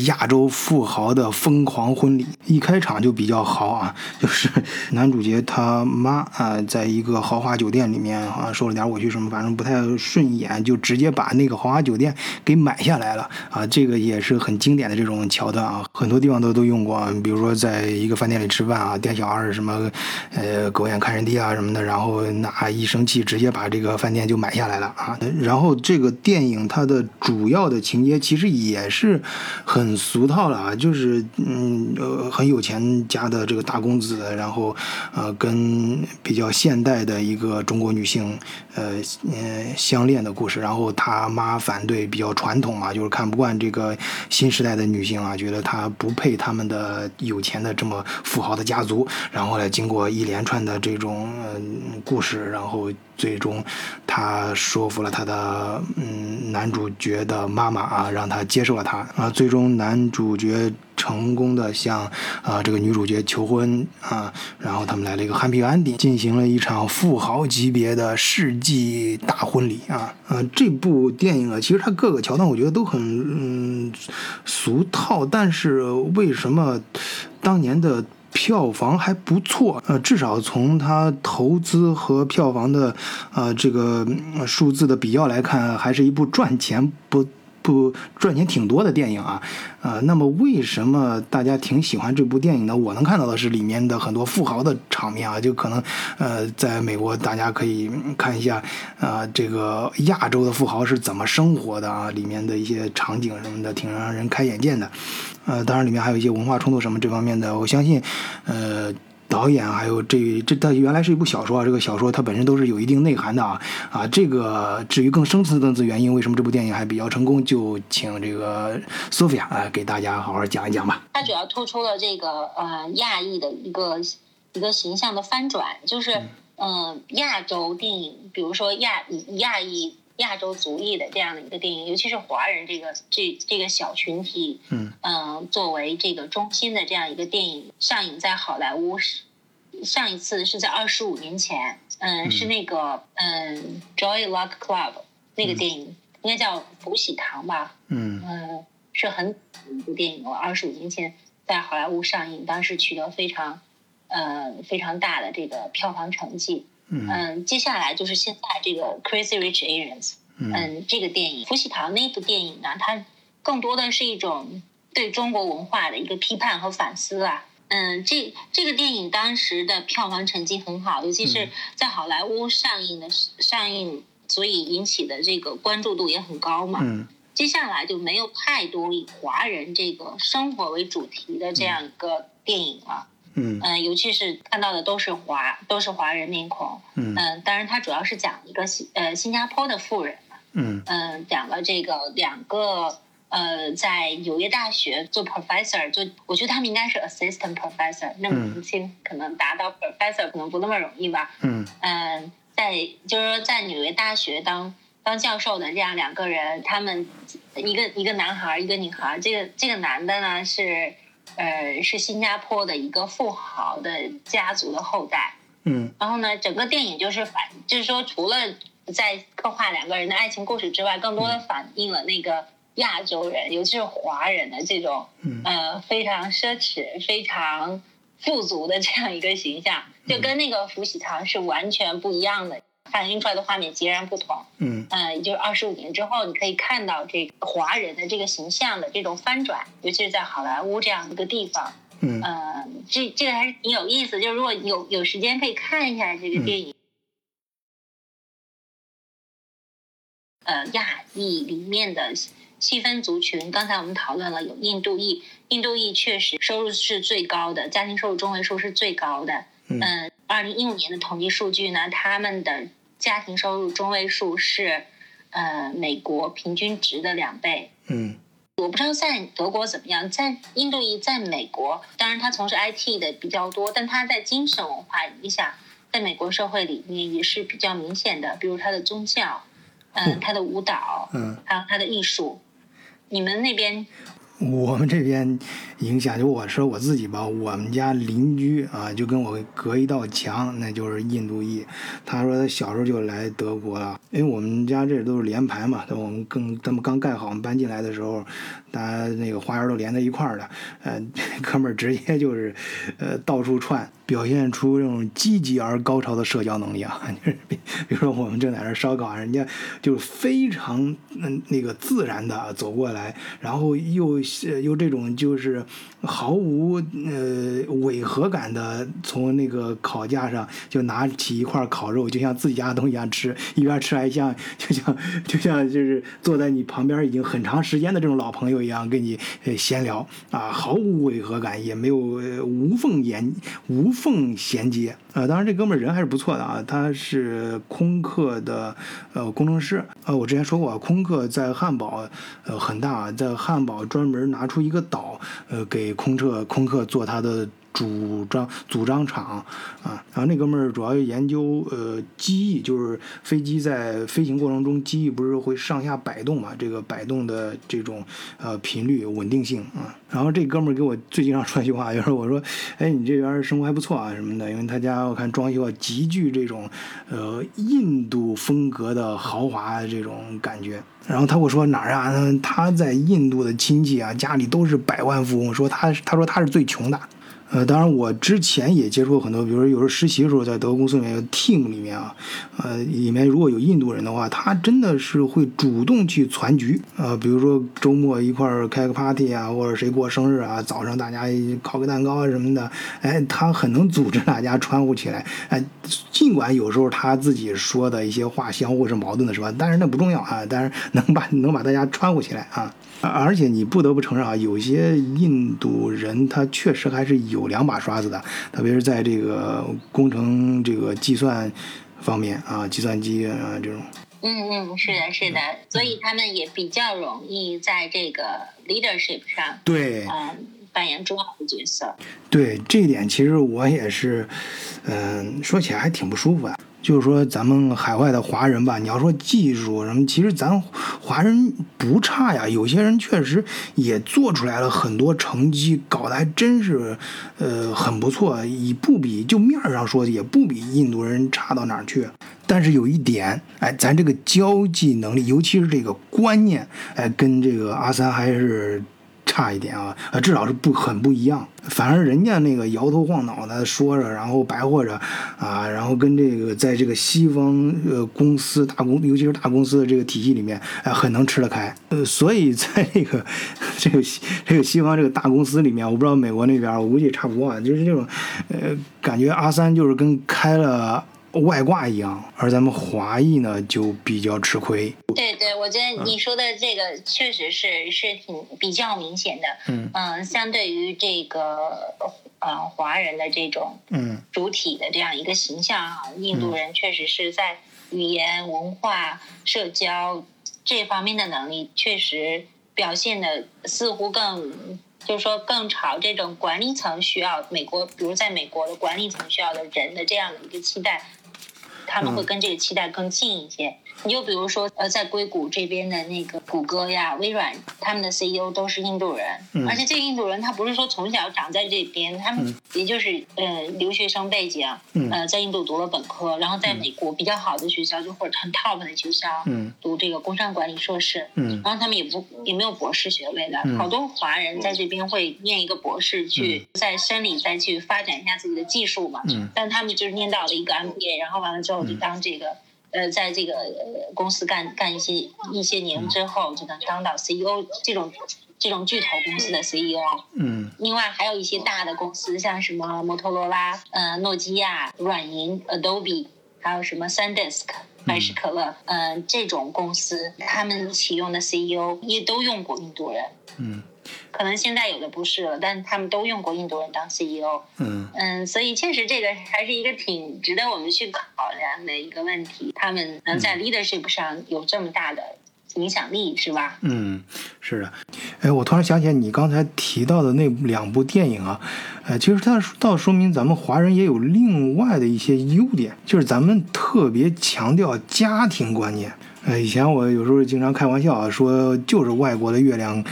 亚洲富豪的疯狂婚礼。一开场就比较豪啊，就是男主角他妈啊，在一个豪华酒店里面啊受了点委屈什么，反正不太顺眼，就直接把那个豪华酒店给买下来了啊。这个也是很经典的这种桥段啊，很多地方都都用过，比如说在一个饭店里吃饭啊，店小二什么呃狗眼看人低啊什么的，然后拿一生气直接把这个饭店就买下来了啊。然后这个电影它的主要的情节其实也是很俗套了啊，就是嗯呃很有钱家的这个大公子，然后呃跟比较现代的一个中国女性呃呃相恋的故事，然后他妈反对比较传统嘛，就是看不惯这个新时代的女性啊，觉得她不配他们的有钱的这么富豪的家族，然后呢经过一连串的这种嗯故事，然后最终他说服了他的嗯男主角的妈妈啊，让他接受了他啊，最终男主角成功的向啊这个女主角求婚啊，然后他们来了一个 happy ending，进行了一场富豪级别的世纪大婚礼啊啊！这部电影啊，其实它各个桥段我觉得都很嗯俗套，但是为什么当年的？票房还不错，呃，至少从它投资和票房的呃这个数字的比较来看，还是一部赚钱不不赚钱挺多的电影啊，呃，那么为什么大家挺喜欢这部电影呢？我能看到的是里面的很多富豪的场面啊，就可能呃，在美国大家可以看一下啊、这个亚洲的富豪是怎么生活的啊，里面的一些场景什么的，挺让人开眼界的。呃，当然里面还有一些文化冲突什么这方面的，我相信，呃。导演还有这这，它原来是一部小说啊，这个小说它本身都是有一定内涵的啊啊，这个至于更深层次的原因，为什么这部电影还比较成功，就请这个 Sophia 啊、给大家好好讲一讲吧。它主要突出了这个呃亚裔的一个一个形象的翻转，就是嗯、呃亚洲电影，比如说亚以亚裔亚洲族裔的这样的一个电影，尤其是华人这个这这个小群体，嗯。呃作为这个中心的这样一个电影上映在好莱坞是上一次是在二十五年前，嗯、是那个嗯、Joy Luck Club 那个电影，应该叫《福喜堂》吧，嗯。嗯，是很一部电影了，二十五年前在好莱坞上映，当时取得非常呃非常大的这个票房成绩。嗯嗯，接下来就是现在这个《Crazy Rich Asians》，嗯嗯，这个电影《福喜堂》那部电影呢，它更多的是一种对中国文化的一个批判和反思啊。嗯，这这个电影当时的票房成绩很好，尤其是在好莱坞上映的上映，所以引起的这个关注度也很高嘛。嗯接下来就没有太多以华人这个生活为主题的这样一个电影了。嗯嗯、尤其是看到的都是华都是华人面孔。嗯嗯、当然它主要是讲一个新呃新加坡的富人嘛。嗯嗯、讲了这个两个呃在纽约大学做 professor，就我觉得他们应该是 assistant professor，那么嗯年轻，可能达到 professor 可能不那么容易吧。嗯嗯，在就是说在纽约大学当当教授的这样两个人，他们一个一个男孩儿，一个女孩儿。这个这个男的呢是呃是新加坡的一个富豪的家族的后代，嗯。然后呢，整个电影就是反，就是说除了在刻画两个人的爱情故事之外，更多的反映了那个亚洲人，尤其是华人的这种嗯。呃非常奢侈、非常富足的这样一个形象，就跟那个福喜堂是完全不一样的，反映出来的画面截然不同。嗯呃，也就是二十五年之后，你可以看到这个华人的这个形象的这种翻转，尤其是在好莱坞这样一个地方。嗯呃，这这个还是挺有意思。就是如果有有时间可以看一下这个电影。呃，亚裔里面的细分族群，刚才我们讨论了有印度裔，印度裔确实收入是最高的，家庭收入中位数是最高的。嗯嗯，二零一五年的统计数据呢，他们的家庭收入中位数是呃美国平均值的两倍。嗯我不知道在德国怎么样，在印度裔在美国，当然他从事 IT 的比较多，但他在精神文化影响，在美国社会里面也是比较明显的，比如他的宗教，嗯，他的舞蹈，嗯，还有他的艺术。你们那边我们这边影响，就我说我自己吧，我们家邻居啊，就跟我隔一道墙，那就是印度裔。他说他小时候就来德国了，因为我们家这都是联排嘛，我们更他们刚盖好，我们搬进来的时候，大家那个花园都连在一块儿的，呃，哥们儿直接就是，呃，到处串，表现出这种积极而高超的社交能力啊。*laughs* 就是比比如说我们正在那儿烧烤，人家就非常嗯那个自然的走过来，然后又又这种就是毫无呃违和感的从那个烤架上就拿起一块烤肉，就像自己家的东西一样吃，一边吃还像就像就像就是坐在你旁边已经很长时间的这种老朋友一样跟你闲聊啊，毫无违和感，也没有、无缝衔无缝衔接。啊，当然这哥们人还是不错的啊，他是空客的呃工程师。呃，我之前说过，空客在汉堡呃很大，在汉堡专门拿出一个岛，呃，给空客空客做他的。主张组装厂啊，然后那哥们儿主要研究呃机翼，就是飞机在飞行过程中机翼不是会上下摆动嘛？这个摆动的这种呃频率稳定性啊。然后这哥们儿给我最经常说一句话，就是我说，哎，你这边生活还不错啊什么的，因为他家我看装修啊极具这种呃印度风格的豪华这种感觉。然后他跟我说哪儿啊？他在印度的亲戚啊，家里都是百万富翁，说他他说他是最穷的。呃，当然，我之前也接触过很多，比如说有时候实习的时候，在德国公司里面有 team 里面啊，呃，里面如果有印度人的话，他真的是会主动去攒局啊、比如说周末一块儿开个 party 啊，或者谁过生日啊，早上大家烤个蛋糕啊什么的，哎，他很能组织大家穿呼起来，哎，尽管有时候他自己说的一些话相互是矛盾的，是吧？但是那不重要啊，但是能把能把大家穿呼起来啊。而且你不得不承认啊，有些印度人他确实还是有两把刷子的，特别是在这个工程、这个计算方面啊，计算机啊这种。嗯嗯，是的，是的，所以他们也比较容易在这个 leadership 上，对，嗯，扮演重要的角色。对这一点，其实我也是，嗯、说起来还挺不舒服的。就是说，咱们海外的华人吧，你要说技术什么，其实咱华人不差呀。有些人确实也做出来了很多成绩，搞得还真是，呃，很不错。以不比就面儿上说，也不比印度人差到哪儿去。但是有一点，哎，咱这个交际能力，尤其是这个观念，哎，跟这个阿三还是。差一点啊，呃，至少是不很不一样。反而人家那个摇头晃脑的说着，然后白活着，啊，然后跟这个在这个西方呃公司大公，尤其是大公司的这个体系里面，哎、很能吃得开。呃，所以在这个 *laughs* 这个西这个西方这个大公司里面，我不知道美国那边，我估计也差不多啊，就是这种，呃，感觉阿三就是跟开了。外挂一样，而咱们华裔呢就比较吃亏。对对，我觉得你说的这个确实是是挺比较明显的。嗯嗯，相对于这个呃华人的这种嗯主体的这样一个形象啊，印度人确实是在语言、文化、社交这方面的能力，确实表现的似乎更。就是说，更朝这种管理层需要美国，比如在美国的管理层需要的人的这样的一个期待，他们会跟这个期待更近一些。你就比如说，呃，在硅谷这边的那个谷歌呀、微软，他们的 CEO 都是印度人，嗯而且这个印度人他不是说从小长在这边，他们也就是呃留学生背景，嗯呃，在印度读了本科，然后在美国比较好的学校，就或者很 top 的学校，嗯读这个工商管理硕士，嗯然后他们也不也没有博士学位的，嗯好多华人在这边会念一个博士，去在山里再去发展一下自己的技术嘛。嗯但他们就是念到了一个 MBA，然后完了之后就当这个。呃，在这个呃公司干干一些一些年之后，就能当到 CEO 这种这种巨头公司的 CEO。嗯另外还有一些大的公司，像什么摩托罗拉、呃诺基亚、软银、Adobe，还有什么 SanDisk、百事可乐，嗯、呃，这种公司他们启用的 CEO 也都用过印度人。嗯可能现在有的不是了，但他们都用过印度人当 CEO。嗯嗯，所以确实这个还是一个挺值得我们去考量的一个问题。他们能在 leadership 上有这么大的影响力，是吧？嗯，是的。哎，我突然想起来你刚才提到的那两部电影啊，呃，其实它倒说明咱们华人也有另外的一些优点，就是咱们特别强调家庭观念。呃，以前我有时候经常开玩笑啊，说就是外国的月亮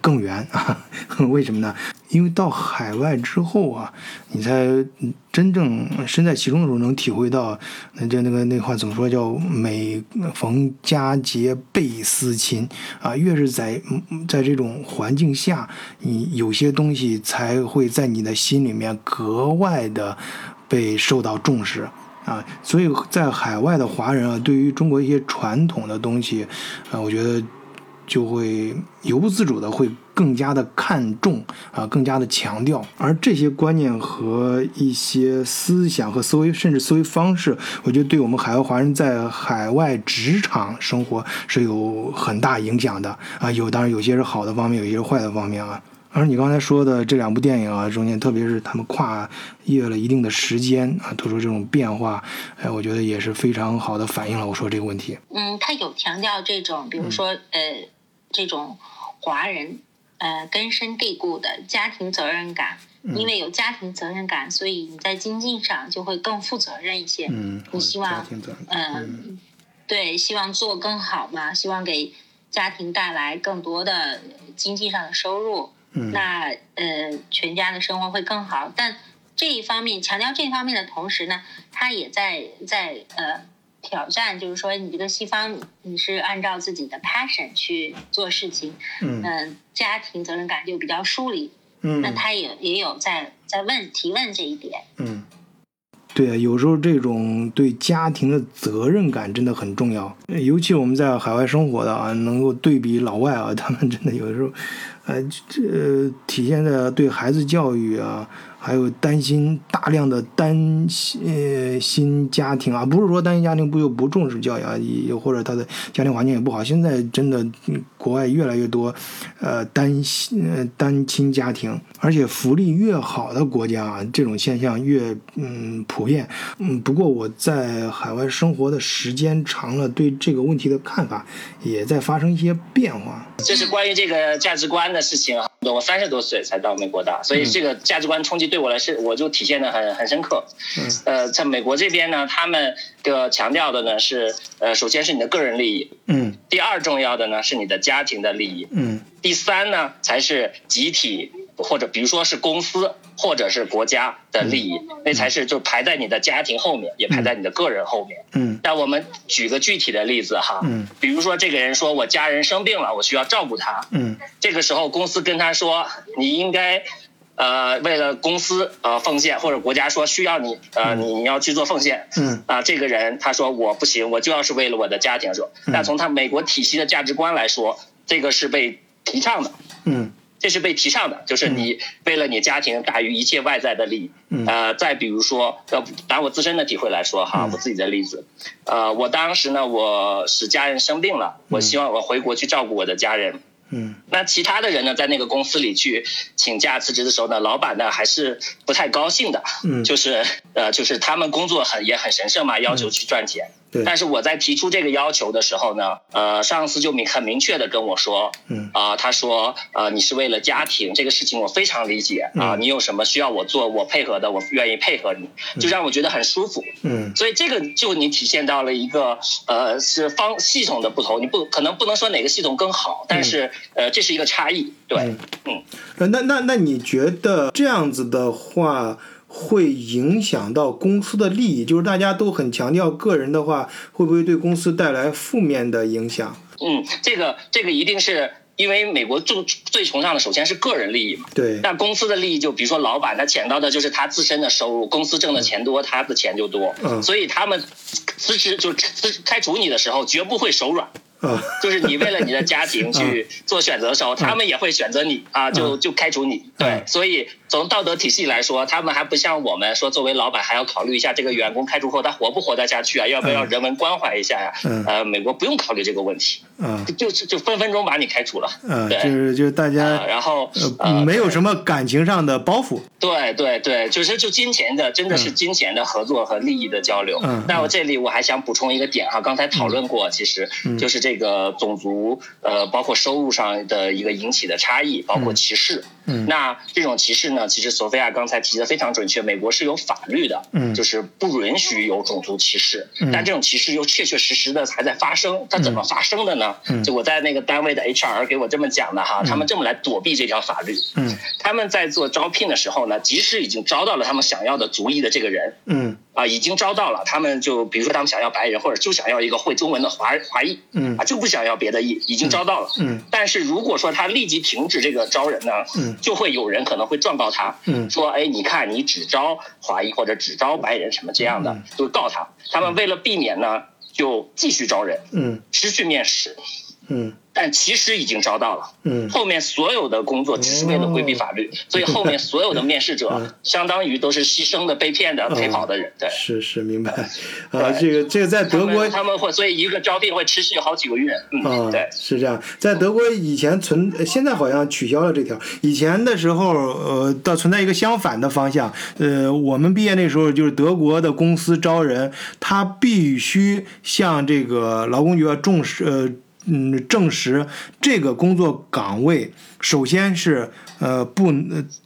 更圆 *laughs* 啊，为什么呢？因为到海外之后啊，你才真正身在其中的时候，能体会到那这那个那话怎么说叫每逢佳节倍思亲啊。越是在在这种环境下，你有些东西才会在你的心里面格外的被受到重视。啊，所以在海外的华人啊，对于中国一些传统的东西，啊，我觉得就会由不自主的会更加的看重啊，更加的强调。而这些观念和一些思想和思维，甚至思维方式，我觉得对我们海外华人在海外职场生活是有很大影响的啊。有当然有些是好的方面，有些是坏的方面啊。而你刚才说的这两部电影啊，中间特别是他们跨越了一定的时间啊，突出这种变化，哎，我觉得也是非常好的反映了我说这个问题。嗯，他有强调这种，比如说呃，这种华人呃根深蒂固的家庭责任感，因为有家庭责任感，所以你在经济上就会更负责任一些。嗯，你希望嗯，对，希望做更好嘛，希望给家庭带来更多的经济上的收入。那呃，全家的生活会更好。但这一方面强调这一方面的同时呢，他也在在呃挑战，就是说你这个西方你是按照自己的 passion 去做事情，嗯，家庭责任感就比较疏离。嗯，那他也也有在在问提问这一点。嗯，对啊，有时候这种对家庭的责任感真的很重要，尤其我们在海外生活的啊，能够对比老外啊，他们真的有的时候。呃，这体现在对孩子教育啊。还有担心大量的单呃新家庭啊，不是说单心家庭不就不重视教育啊，也或者他的家庭环境也不好。现在真的国外越来越多，呃，单亲单亲家庭，而且福利越好的国家啊，这种现象越嗯普遍。嗯，不过我在海外生活的时间长了，对这个问题的看法也在发生一些变化。这是关于这个价值观的事情啊，我三十多岁才到美国的，所以这个价值观冲击对。对我来说，我就体现的很很深刻。呃，在美国这边呢，他们的强调的呢是，呃，首先是你的个人利益，嗯，第二重要的呢是你的家庭的利益，嗯，第三呢才是集体或者比如说是公司或者是国家的利益，那才是就排在你的家庭后面，也排在你的个人后面。嗯，那我们举个具体的例子哈，嗯，比如说这个人说我家人生病了，我需要照顾他，嗯，这个时候公司跟他说你应该。呃，为了公司呃奉献，或者国家说需要你呃你你要去做奉献，嗯。啊这个人他说我不行，我就要是为了我的家庭说，那从他美国体系的价值观来说，这个是被提倡的，嗯，这是被提倡的，就是你为了你家庭大于一切外在的利益，呃再比如说呃拿我自身的体会来说哈，我自己的例子，呃我当时呢我使家人生病了，我希望我回国去照顾我的家人。嗯，那其他的人呢，在那个公司里去请假辞职的时候呢，老板呢还是不太高兴的。嗯，就是呃，就是他们工作很也很神圣嘛，要求去赚钱。对。但是我在提出这个要求的时候呢，呃，上司就明很明确的跟我说，嗯啊，他说，呃，你是为了家庭这个事情，我非常理解啊，你有什么需要我做，我配合的，我愿意配合你，就让我觉得很舒服。嗯。所以这个就你体现到了一个呃是方系统的不同，你不可能不能说哪个系统更好，但是。呃，这是一个差异，对，嗯，呃，那那那你觉得这样子的话会影响到公司的利益？就是大家都很强调个人的话，会不会对公司带来负面的影响？嗯，这个这个一定是因为美国最最崇尚的首先是个人利益嘛，对，那公司的利益就比如说老板他捡到的就是他自身的收入，公司挣的钱多，他的钱就多，嗯，所以他们辞职就辞开除你的时候绝不会手软。啊，就是你为了你的家庭 *laughs* 去做选择的时候，他们也会选择你啊，就就开除你。对，所以从道德体系来说，他们还不像我们说，作为老板还要考虑一下这个员工开除后他活不活得下去啊，要不要人文关怀一下呀、嗯。呃，美国不用考虑这个问题，嗯。就就就分分钟把你开除了。嗯，对。就是就是大呃，家然后呃没有什么感情上的包袱。对对对，就是就金钱的，真的是金钱的合作和利益的交流。嗯。那我这里我还想补充一个点哈，刚才讨论过，其实嗯。就是这个种族呃，包括收入上的一个引起的差异，包括歧视。嗯。那这种歧视呢，其实索菲亚刚才提的非常准确，美国是有法律的，嗯就是不允许有种族歧视，嗯但这种歧视又确确实实的还在发生，它怎么发生的呢？嗯就我在那个单位的 HR 给我这么讲的哈，他们这么来躲避这条法律。嗯他们在做招聘的时候呢，即使已经招到了他们想要的族裔的这个人嗯啊，已经招到了，他们就比如说他们想要白人，或者就想要一个会中文的华华裔，嗯啊，就不想要别的裔，已经招到了。嗯但是如果说他立即停止这个招人呢，嗯就会有人可能会状告他，嗯说，哎，你看你只招华裔或者只招白人什么这样的，嗯就告他。他们为了避免呢，就继续招人，嗯持续面试，嗯但其实已经招到了。嗯后面所有的工作只是为了规避法律，所以后面所有的面试嗯者 *laughs* 相当于都是牺牲的、被骗的、陪跑的人。对，是是明白。啊，这个这个在德他国们他们会，所以一个招聘会持续好几个月。啊嗯，，对。是这样，在德国以前存，呃现在好像取消了这条。以前的时候，呃，倒存在一个相反的方向。呃，我们毕业那时候，就是德国的公司招人，他必须向这个劳工局要重视，呃，嗯，证实这个工作岗位，首先是呃不，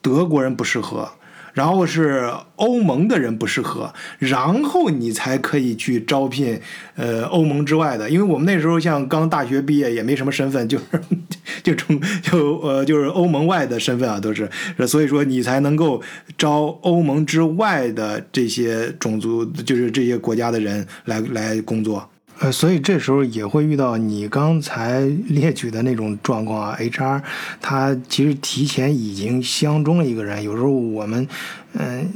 德国人不适合。然后是欧盟的人不适合，然后你才可以去招聘，呃，欧盟之外的。因为我们那时候像刚大学毕业，也没什么身份，就是 *laughs* 就中就呃就是欧盟外的身份啊，都是，所以说你才能够招欧盟之外的这些种族，就是这些国家的人来来工作。呃，所以这时候也会遇到你刚才列举的那种状况啊。HR 他其实提前已经相中了一个人，有时候我们，嗯、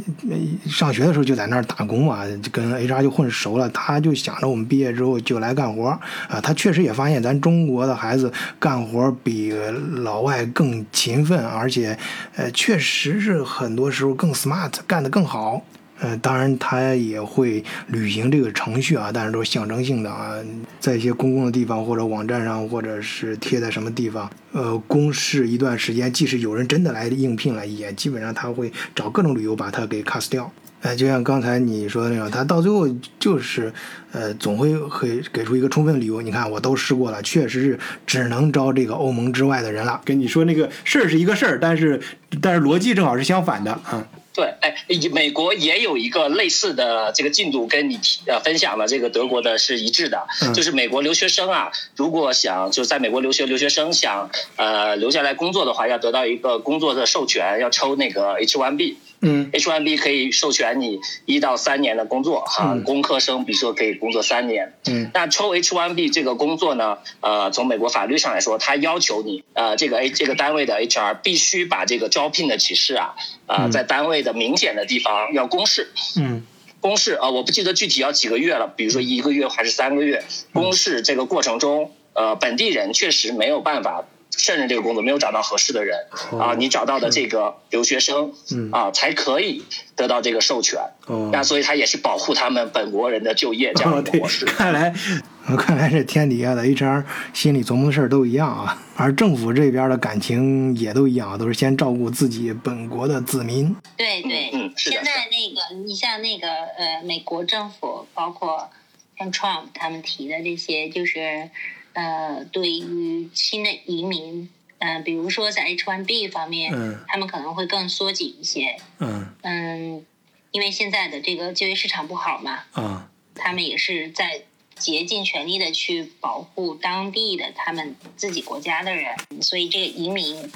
上学的时候就在那儿打工嘛，跟 HR 就混熟了，他就想着我们毕业之后就来干活啊。他确实也发现咱中国的孩子干活比老外更勤奋，而且，呃，确实是很多时候更 smart，干得更好。呃，当然他也会履行这个程序啊，但是都是象征性的啊，在一些公共的地方或者网站上，或者是贴在什么地方，呃，公示一段时间，即使有人真的来应聘了，也基本上他会找各种理由把他给 cast 掉。哎，就像刚才你说的那样，他到最后就是，呃，总会会给出一个充分理由。你看，我都试过了，确实是只能招这个欧盟之外的人了。跟你说那个事儿是一个事儿，但是但是逻辑正好是相反的啊。对，哎，美国也有一个类似的这个进度，跟你提呃分享了这个德国的是一致的，嗯就是美国留学生啊，如果想就是在美国留学留学生想呃留下来工作的话，要得到一个工作的授权，要抽那个 H1B。嗯 H1B 可以授权你一到三年的工作哈，嗯工科生比如说可以工作三年。嗯那抽 H1B 这个工作呢，呃，从美国法律上来说，它要求你，呃，这个 A 这个单位的 HR 必须把这个招聘的启事啊，啊、嗯在单位的明显的地方要公示。嗯公示啊、呃我不记得具体要几个月了，比如说一个月还是三个月。公示这个过程中，呃，本地人确实没有办法胜任这个工作，没有找到合适的人哦啊、你找到的这个留学生嗯啊、才可以得到这个授权。哦那所以他也是保护他们本国人的就业这样哦，对一个模式。，看来，*laughs* 看来这天底下的 HR 心里琢磨的事儿都一样啊，而政府这边的感情也都一样，都是先照顾自己本国的子民。对对，嗯是的现在那个你像那个呃，美国政府包括像 Trump 他们提的这些，就是呃，对于新的移民，嗯、比如说在 H1B 方面，嗯他们可能会更缩紧一些，嗯嗯，因为现在的这个就业市场不好嘛，啊他们也是在竭尽全力的去保护当地的他们自己国家的人，所以这个移民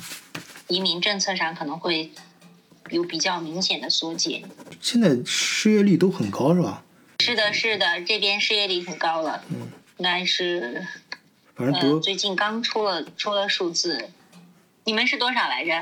移民政策上可能会有比较明显的缩减。现在失业率都很高是吧？是的，是的，这边失业率挺高了，嗯应该是呃反正德最近刚出了出了数字，你们是多少来着？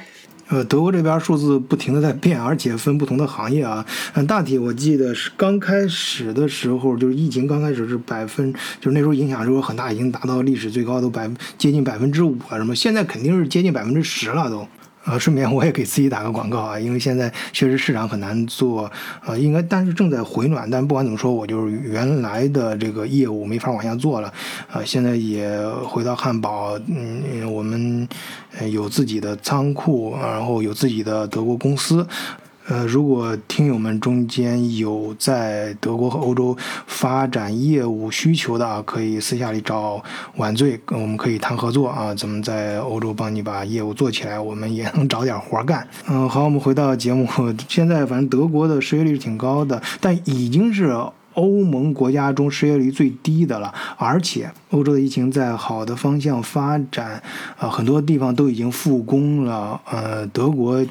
呃德国这边数字不停的在变，而且分不同的行业啊。嗯，大体我记得是刚开始的时候，就是疫情刚开始是百分，就是那时候影响是很大，已经达到历史最高都百接近百分之五了什么，现在肯定是接近百分之十了都。啊，顺便我也给自己打个广告啊，因为现在确实市场很难做，啊，应该但是正在回暖。但不管怎么说，我就是原来的这个业务没法往下做了，啊，现在也回到汉堡，嗯，我们有自己的仓库，然后有自己的德国公司。呃，如果听友们中间有在德国和欧洲发展业务需求的啊，可以私下里找晚醉，我们可以谈合作啊，咱们在欧洲帮你把业务做起来，我们也能找点活干。嗯，好，我们回到节目，现在反正德国的失业率挺高的，但已经是。欧盟国家中失业率最低的了，而且欧洲的疫情在好的方向发展，啊，很多地方都已经复工了。呃，德国，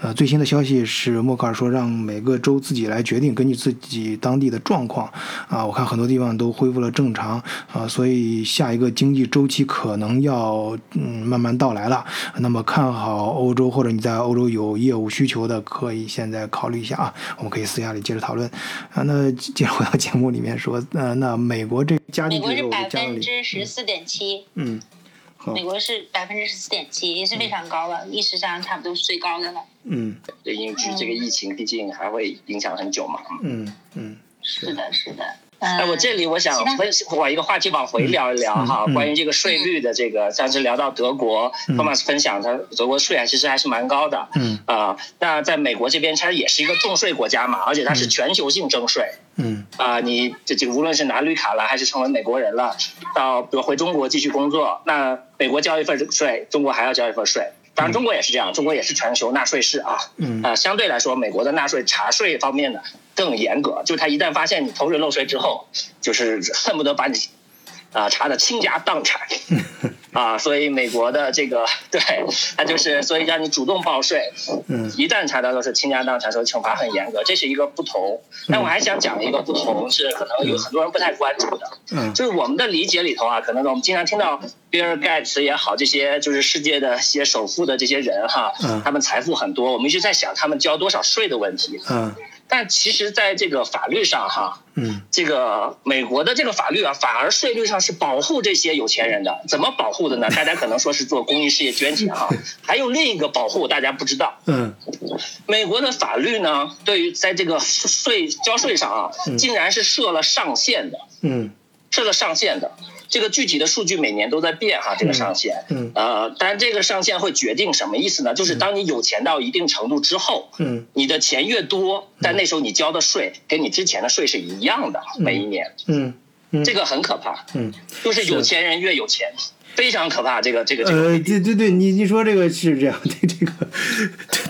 呃，最新的消息是默克尔说让每个州自己来决定，根据自己当地的状况。啊，我看很多地方都恢复了正常。啊，所以下一个经济周期可能要嗯慢慢到来了。那么看好欧洲或者你在欧洲有业务需求的，可以现在考虑一下啊。我们可以私下里接着讨论。啊，那接着回节目里面说，呃，那美国这家美国是百分，之十四点七，嗯，好，美国是百分之十四点七，也是非常高了，历史上差不多是最高的了。嗯对，因为这个疫情毕竟还会影响很久嘛。嗯嗯嗯，是的，是的。*laughs* 哎，我这里我想分往一个话题往回聊一聊哈，嗯嗯关于这个税率的这个，上次聊到德国嗯，Thomas 分享他德国税啊，其实还是蛮高的。嗯啊、那在美国这边，它也是一个重税国家嘛，而且它是全球性征税。嗯啊、你这这个无论是拿绿卡了，还是成为美国人了，到比如回中国继续工作，那美国交一份税，中国还要交一份税。当然，中国也是这样，中国也是全球纳税市啊。嗯啊、相对来说，美国的纳税查税方面呢更严格，就是他一旦发现你偷税漏税之后，就是恨不得把你啊、查的倾家荡产。*laughs* 啊，所以美国的这个对，他就是所以让你主动报税，嗯一旦查到都是倾家荡产，所以惩罚很严格，这是一个不同。但我还想讲一个不同，是可能有很多人不太关注的，嗯就是我们的理解里头啊，可能我们经常听到比尔盖茨也好，这些就是世界的一些首富的这些人哈嗯，他们财富很多，我们一直在想他们交多少税的问题。嗯但其实，在这个法律上哈，嗯这个美国的这个法律啊，反而税率上是保护这些有钱人的。怎么保护的呢？大家可能说是做公益事业捐钱哈，*laughs* 还有另一个保护大家不知道。嗯美国的法律呢，对于在这个税交税上啊，竟然是设了上限的，嗯设了上限的。这个具体的数据每年都在变哈，这个上限。嗯呃，但这个上限会决定什么意思呢？就是当你有钱到一定程度之后，嗯你的钱越多，但那时候你交的税跟你之前的税是一样的，每一年，嗯嗯，这个很可怕，嗯就是有钱人越有钱，非常可怕。这个这个这个呃，对对对，你你说这个是这样 *laughs* 的，这个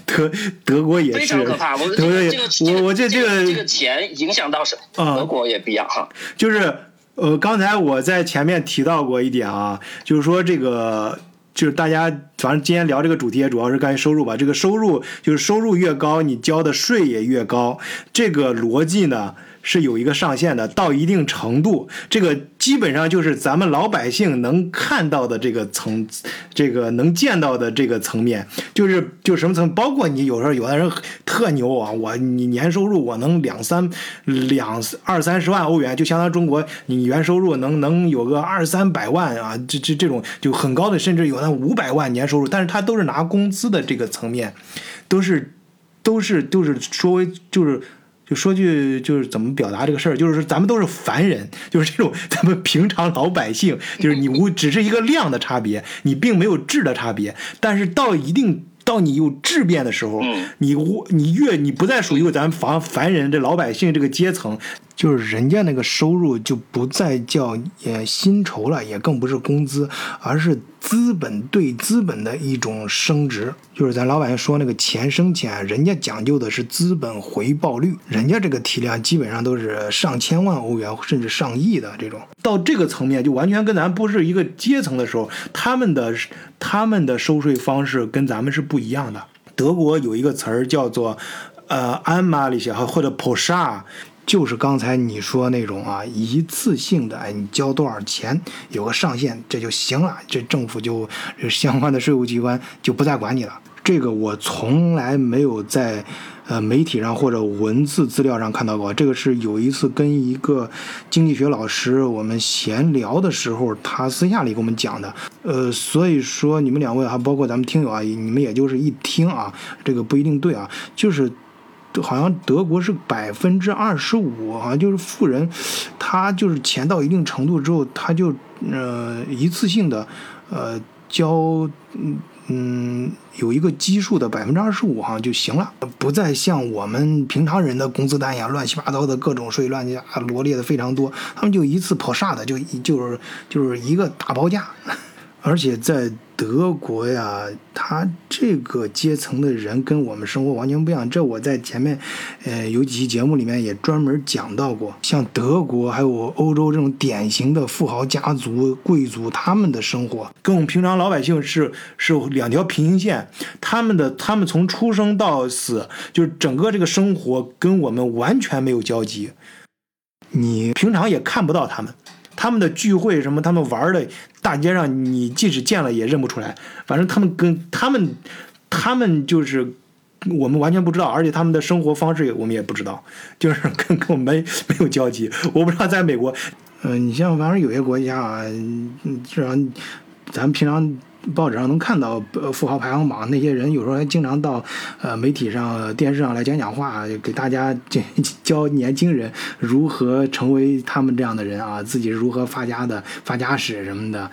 德德国也非，常可怕。我德国也这个这个我我这这个这个钱影响到什么？啊德国也不一样哈。就是呃，刚才我在前面提到过一点啊，就是说这个。就是大家，反正今天聊这个主题也主要是关于收入吧。这个收入就是收入越高，你交的税也越高。这个逻辑呢是有一个上限的，到一定程度，这个基本上就是咱们老百姓能看到的这个层，这个能见到的这个层面，就是就什么层，包括你有时候有的人特牛啊，我你年收入我能两三两二三十万欧元，就相当于中国你原收入能能有个二三百万啊，这这这种就很高的，甚至有那五百万年收入，但是他都是拿工资的这个层面，都是都是就是说为就是。就说句就是怎么表达这个事儿，就是说咱们都是凡人，就是这种咱们平常老百姓，就是你无只是一个量的差别，你并没有质的差别，但是到一定到你有质变的时候，嗯你无你越你不再属于咱们凡凡人这老百姓这个阶层，就是人家那个收入就不再叫呃薪酬了，也更不是工资，而是资本对资本的一种升值。就是咱老百姓说那个钱生钱，人家讲究的是资本回报率，人家这个体量基本上都是上千万欧元甚至上亿的这种。到这个层面，就完全跟咱不是一个阶层的时候，他们的他们的收税方式跟咱们是不一样的。德国有一个词儿叫做呃安马里西或者 p o s h a 就是刚才你说那种啊，一次性的，哎，你交多少钱有个上限，这就行了，这政府就这相关的税务机关就不再管你了。这个我从来没有在呃媒体上或者文字资料上看到过。这个是有一次跟一个经济学老师我们闲聊的时候，他私下里给我们讲的。呃，所以说你们两位还包括咱们听友啊，你们也就是一听啊，这个不一定对啊，就是。好像德国是百分之二十五，好像就是富人，他就是钱到一定程度之后，他就呃一次性的呃交嗯嗯有一个基数的百分之二十五好像就行了，不再像我们平常人的工资单一样乱七八糟的各种税乱七八罗列的非常多，他们就一次跑煞的就就是就是一个大包价，而且在。德国呀，他这个阶层的人跟我们生活完全不一样。这我在前面，呃，有几期节目里面也专门讲到过。像德国还有欧洲这种典型的富豪家族、贵族，他们的生活跟我们平常老百姓是是两条平行线。他们的他们从出生到死，就是整个这个生活跟我们完全没有交集。你平常也看不到他们。他们的聚会什么，他们玩的，大街上你即使见了也认不出来。反正他们跟他们，他们就是我们完全不知道，而且他们的生活方式我们也不知道，就是跟跟我们没有交集。我不知道在美国，嗯，你像反正有些国家啊，至少咱们平常。报纸上能看到富豪排行榜，那些人有时候还经常到呃媒体上、电视上来讲讲话，给大家教年轻人如何成为他们这样的人啊，自己是如何发家的、发家史什么的。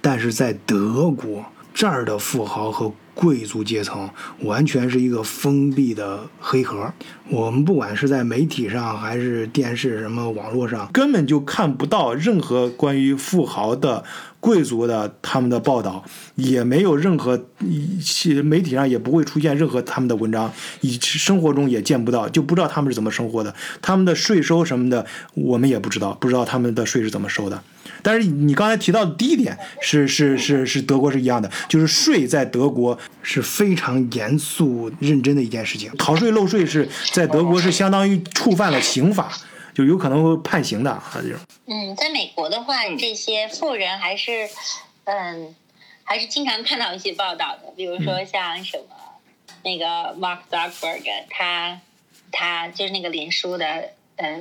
但是在德国这儿的富豪和贵族阶层完全是一个封闭的黑盒，我们不管是在媒体上还是电视什么网络上，根本就看不到任何关于富豪的。贵族的他们的报道也没有任何，些媒体上也不会出现任何他们的文章，以生活中也见不到，就不知道他们是怎么生活的，他们的税收什么的我们也不知道，不知道他们的税是怎么收的。但是你刚才提到的第一点是是是是德国是一样的，就是税在德国是非常严肃认真的一件事情，逃税漏税是在德国是相当于触犯了刑法。就有可能会判刑的啊，这种。嗯，在美国的话，这些富人还是，嗯，还是经常看到一些报道的，比如说像什么那个 Mark Zuckerberg，他他就是那个脸书的呃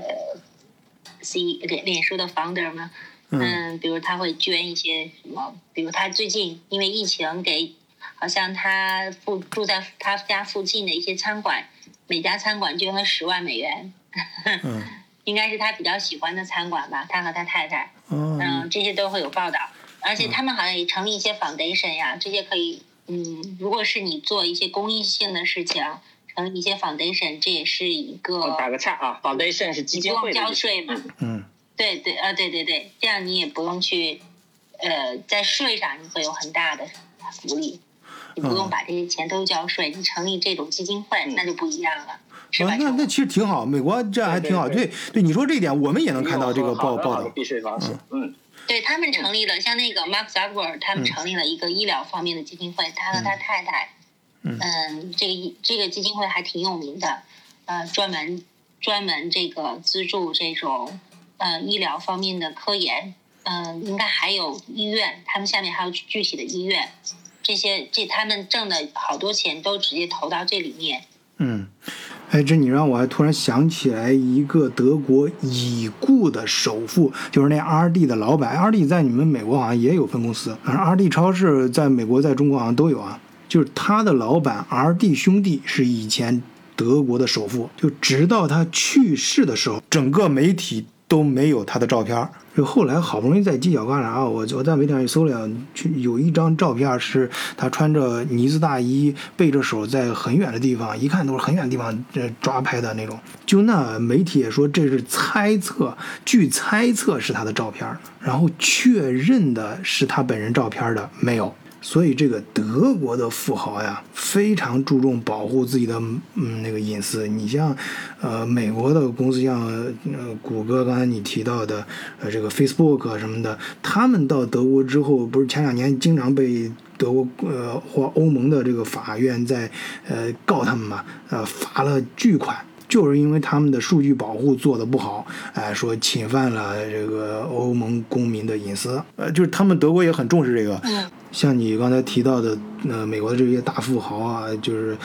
，C 脸脸书的 founder 嘛，嗯，比如他会捐一些什么，比如他最近因为疫情给，好像他附住在他家附近的一些餐馆，每家餐馆捐了十万美元。嗯。*laughs* 应该是他比较喜欢的餐馆吧，他和他太太，嗯，这些都会有报道，而且他们好像也成立一些 foundation 呀，这些可以，嗯，如果是你做一些公益性的事情，成立一些 foundation，这也是一个。打个岔啊，foundation 是基金会。不用交税嘛？嗯。对对啊，对对对，这样你也不用去，呃，在税上你会有很大的福利，你不用把这些钱都交税，你成立这种基金会那就不一样了。啊，那那其实挺好，美国这样还挺好。对对，你说这一点，我们也能看到这个报报道。避税方式，嗯，对他们成立了，像那个 Mark Zuckerberg，他们成立了一个医疗方面的基金会，他和他太太，嗯，这个这个基金会还挺有名的，呃，专门专门这个资助这种呃医疗方面的科研，嗯，应该还有医院，他们下面还有具体的医院，这些这他们挣的好多钱都直接投到这里面，嗯。哎，这你让我还突然想起来一个德国已故的首富，就是那 R D 的老板。R D 在你们美国好像也有分公司，反正 R D 超市在美国、在中国好像都有啊。就是他的老板 R D 兄弟是以前德国的首富，就直到他去世的时候，整个媒体。都没有他的照片就后来好不容易在犄角旮旯，我我在媒体上一搜了，去有一张照片是他穿着呢子大衣，背着手在很远的地方，一看都是很远的地方抓拍的那种。就那媒体也说这是猜测，据猜测是他的照片，然后确认的是他本人照片的没有。所以这个德国的富豪呀，非常注重保护自己的嗯那个隐私。你像，呃，美国的公司像呃谷歌，刚才你提到的呃这个 Facebook 什么的，他们到德国之后，不是前两年经常被德国呃或欧盟的这个法院在呃告他们嘛，呃罚了巨款。就是因为他们的数据保护做得不好，哎，说侵犯了这个欧盟公民的隐私。呃，就是他们德国也很重视这个。嗯像你刚才提到的，呃，美国的这些大富豪啊，就是，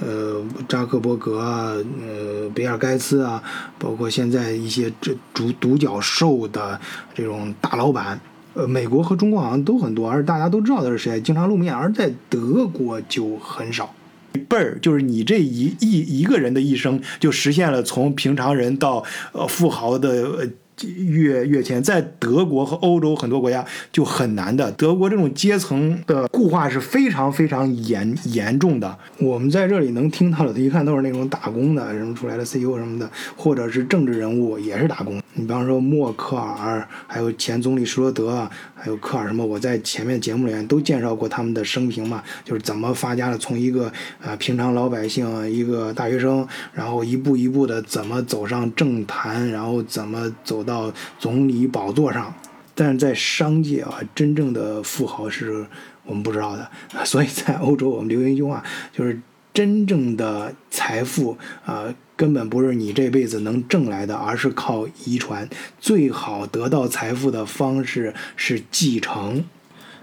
呃，扎克伯格啊，呃，比尔盖茨啊，包括现在一些这独独角兽的这种大老板，呃，美国和中国好像都很多，而大家都知道他是谁，经常露面，而在德国就很少。辈儿就是你这一一一个人的一生，就实现了从平常人到呃富豪的呃越越迁。在德国和欧洲很多国家就很难的，德国这种阶层的固化是非常非常严严重的。我们在这里能听到的，一看都是那种打工的，什么出来的 CEO 什么的，或者是政治人物也是打工。你比方说默克尔，还有前总理施罗德，还有科尔什么，我在前面节目里面都介绍过他们的生平嘛，就是怎么发家的，从一个呃平常老百姓，一个大学生，然后一步一步的怎么走上政坛，然后怎么走到总理宝座上。但是在商界啊，真正的富豪是我们不知道的，*laughs* 所以在欧洲我们流行一句话，就是真正的财富啊、根本不是你这辈子能挣来的，而是靠遗传。最好得到财富的方式是继承。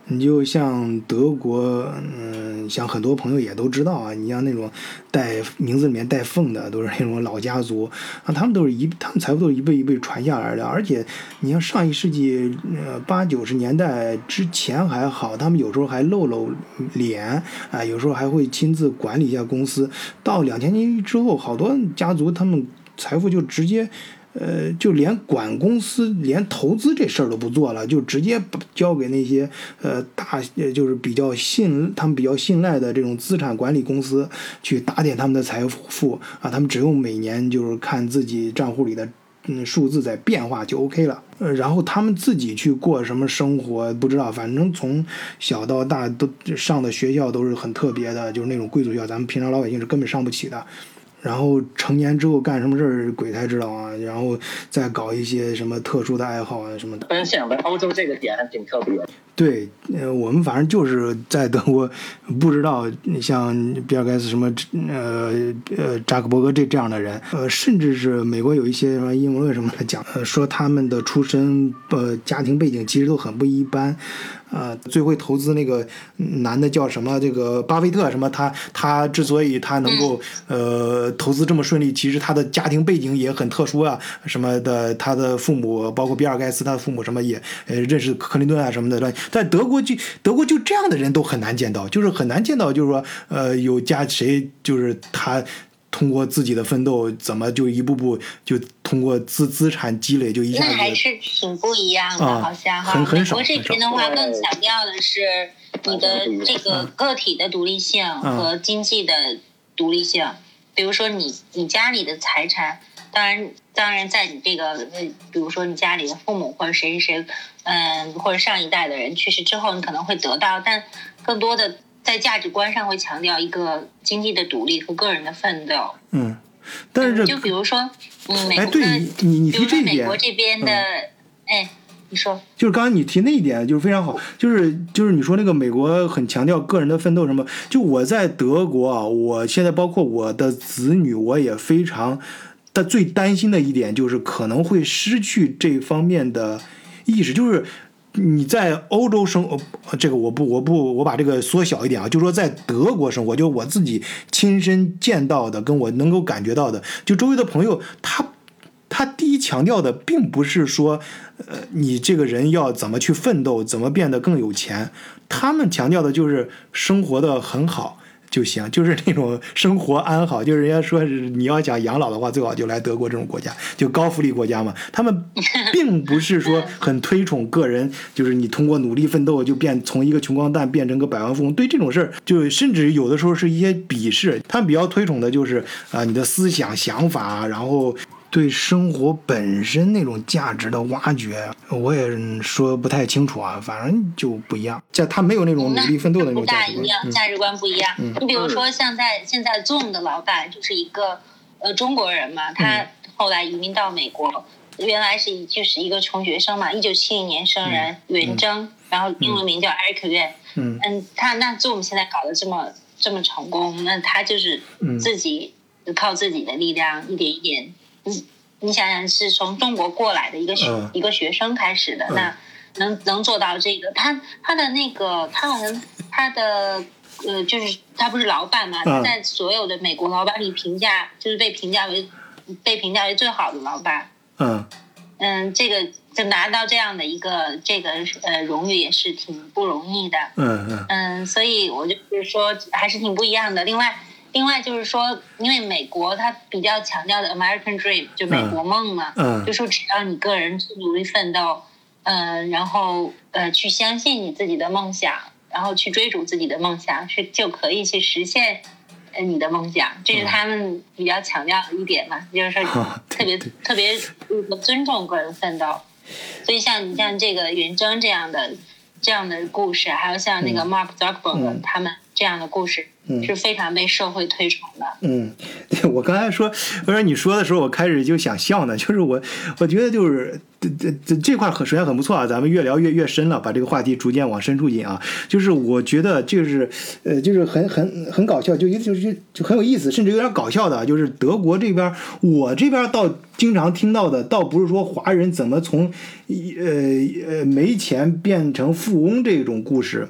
你就像德国，嗯，像很多朋友也都知道啊，你像那种带名字里面带凤的，都是那种老家族啊，他们都是一，他们财富都是一辈一辈传下来的。而且，你像上一世纪呃八九十年代之前还好，他们有时候还露露脸啊，有时候还会亲自管理一下公司。到两千年之后，好多家族他们财富就直接。呃，就连管公司、连投资这事儿都不做了，就直接把交给那些呃大，呃就是比较信他们比较信赖的这种资产管理公司去打点他们的财富啊，他们只用每年就是看自己账户里的嗯数字在变化就 OK 了。呃，然后他们自己去过什么生活不知道，反正从小到大都上的学校都是很特别的，就是那种贵族学校，咱们平常老百姓是根本上不起的。然后成年之后干什么事儿，鬼才知道啊！然后再搞一些什么特殊的爱好啊什么的。分享的欧洲这个点还挺特别。对，呃，我们反正就是在德国，不知道像比尔盖茨什么，呃呃扎克伯格这这样的人，呃，甚至是美国有一些什么阴谋论什么的讲，呃，说他们的出身呃家庭背景其实都很不一般。呃，最会投资那个男的叫什么？这个巴菲特什么？他他之所以他能够呃投资这么顺利，其实他的家庭背景也很特殊啊，什么的，他的父母包括比尔盖茨，他的父母什么也呃认识克林顿啊什么的。在德国就德国就这样的人都很难见到，就是很难见到，就是说呃有家谁就是他。通过自己的奋斗，怎么就一步步就通过资资产积累，就一下子那还是挺不一样的，啊好像哈。很很少美国这边的话，更强调的是你的这个个体的独立性和经济的独立性。比如说你你家里的财产，当然当然在你这个呃，比如说你家里的父母或者谁谁谁，嗯，或者上一代的人去世之后，你可能会得到，但更多的在价值观上会强调一个经济的独立和个人的奋斗。嗯，但是这就比如说，嗯，美哎，国的，对你你你提这一点，美国这边的，哎，你说，就是刚刚你提那一点就是非常好，就是就是你说那个美国很强调个人的奋斗什么，就我在德国啊，我现在包括我的子女，我也非常的最担心的一点就是可能会失去这方面的意识，就是。你在欧洲生，呃这个我不我不我把这个缩小一点啊，就说在德国生活，就我自己亲身见到的，跟我能够感觉到的，就周围的朋友，他他第一强调的并不是说，呃，你这个人要怎么去奋斗，怎么变得更有钱，他们强调的就是生活的很好就行，*laughs* 就是那种生活安好，就是人家说是你要想养老的话，最好就来德国这种国家，就高福利国家嘛。他们并不是说很推崇个人，*laughs* 就是你通过努力奋斗就变从一个穷光蛋变成个百万富翁，对这种事儿，就甚至有的时候是一些鄙视。他们比较推崇的就是啊、你的思想想法，然后。对生活本身那种价值的挖掘，我也说不太清楚啊，反正就不一样。这他没有那种努力奋斗的那不种价值观。大一样，嗯价值观不一样。你比如说，像在现在 Zoom 的老板就是一个呃中国人嘛，嗯他后来移民到美国，原来是一就是一个穷学生嘛，一九七零年生人，袁征，然后英文名叫 Eric Yuan。嗯嗯，他那 Zoom 现在搞得这么这么成功，那他就是嗯自己就靠自己的力量一点一点，你你想想是从中国过来的一个学、嗯一个学生开始的，嗯那能能做到这个，他他的那个他好像他的呃就是他不是老板嘛，他嗯在所有的美国老板里评价就是被评价为被评价为最好的老板。嗯嗯，这个就拿到这样的一个这个呃荣誉也是挺不容易的。嗯嗯嗯，所以我就是说还是挺不一样的。另外，另外就是说，因为美国它比较强调的 American Dream 就美国梦嘛，嗯就说只要你个人去努力奋斗，呃，然后呃去相信你自己的梦想，然后去追逐自己的梦想，是就可以去实现呃你的梦想。这是他们比较强调的一点嘛，就是说啊特别特别呃尊重个人奋斗。所以像你像这个云峥这样的这样的故事，还有像那个 Mark Zuckerberg、嗯他们这样的故事，嗯是非常被社会推崇的。嗯，对我刚才说，我说你说的时候，我开始就想笑呢，就是我我觉得就是这这这这块很首先很不错啊，咱们越聊越越深了，把这个话题逐渐往深处引啊。就是我觉得就是呃，就是很很很搞笑，就就就就很有意思，甚至有点搞笑的啊，就是德国这边，我这边倒经常听到的，倒不是说华人怎么从呃呃没钱变成富翁这种故事。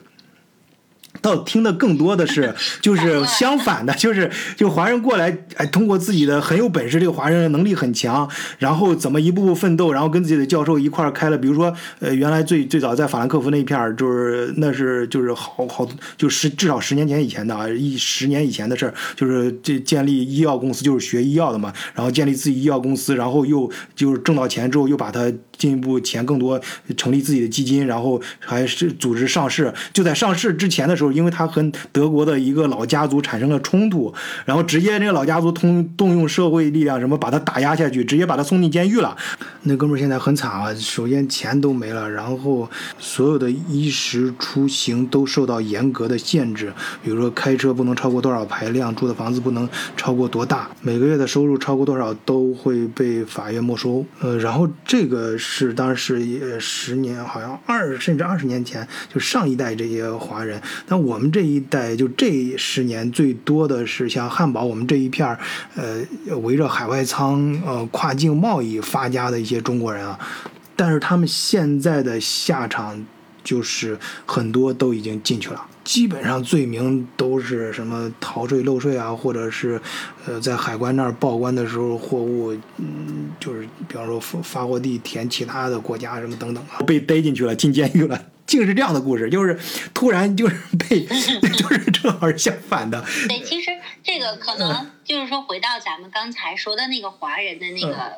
倒听的更多的是，*laughs* 就是相反的，就是就华人过来，哎，通过自己的很有本事，这个华人能力很强，然后怎么一步步奋斗，然后跟自己的教授一块儿开了，比如说，呃，原来最最早在法兰克福那一片儿，就是那是就是好好就十至少十年前以前的啊，一十年以前的事儿，就是这建立医药公司，就是学医药的嘛，然后建立自己医药公司，然后又就是挣到钱之后又把它进一步钱更多，成立自己的基金，然后还是组织上市。就在上市之前的时候，因为他和德国的一个老家族产生了冲突，然后直接这个老家族通动用社会力量什么把他打压下去，直接把他送进监狱了。那哥们儿现在很惨啊，首先钱都没了，然后所有的衣食出行都受到严格的限制，比如说开车不能超过多少排量，住的房子不能超过多大，每个月的收入超过多少都会被法院没收。呃，然后这个是当时呃十年，好像二甚至二十年前，就上一代这些华人，那我们这一代就这十年最多的是像汉堡，我们这一片儿，呃，围着海外仓呃跨境贸易发家的一些中国人啊，但是他们现在的下场就是很多都已经进去了。基本上罪名都是什么逃税漏税啊，或者是，呃，在海关那儿报关的时候货物，嗯，就是比方说发发货地填其他的国家什么等等啊，被逮进去了，进监狱了。竟是这样的故事，就是突然就是被，就是正好是相反的。对，其实这个可能就是说，回到咱们刚才说的那个华人的那个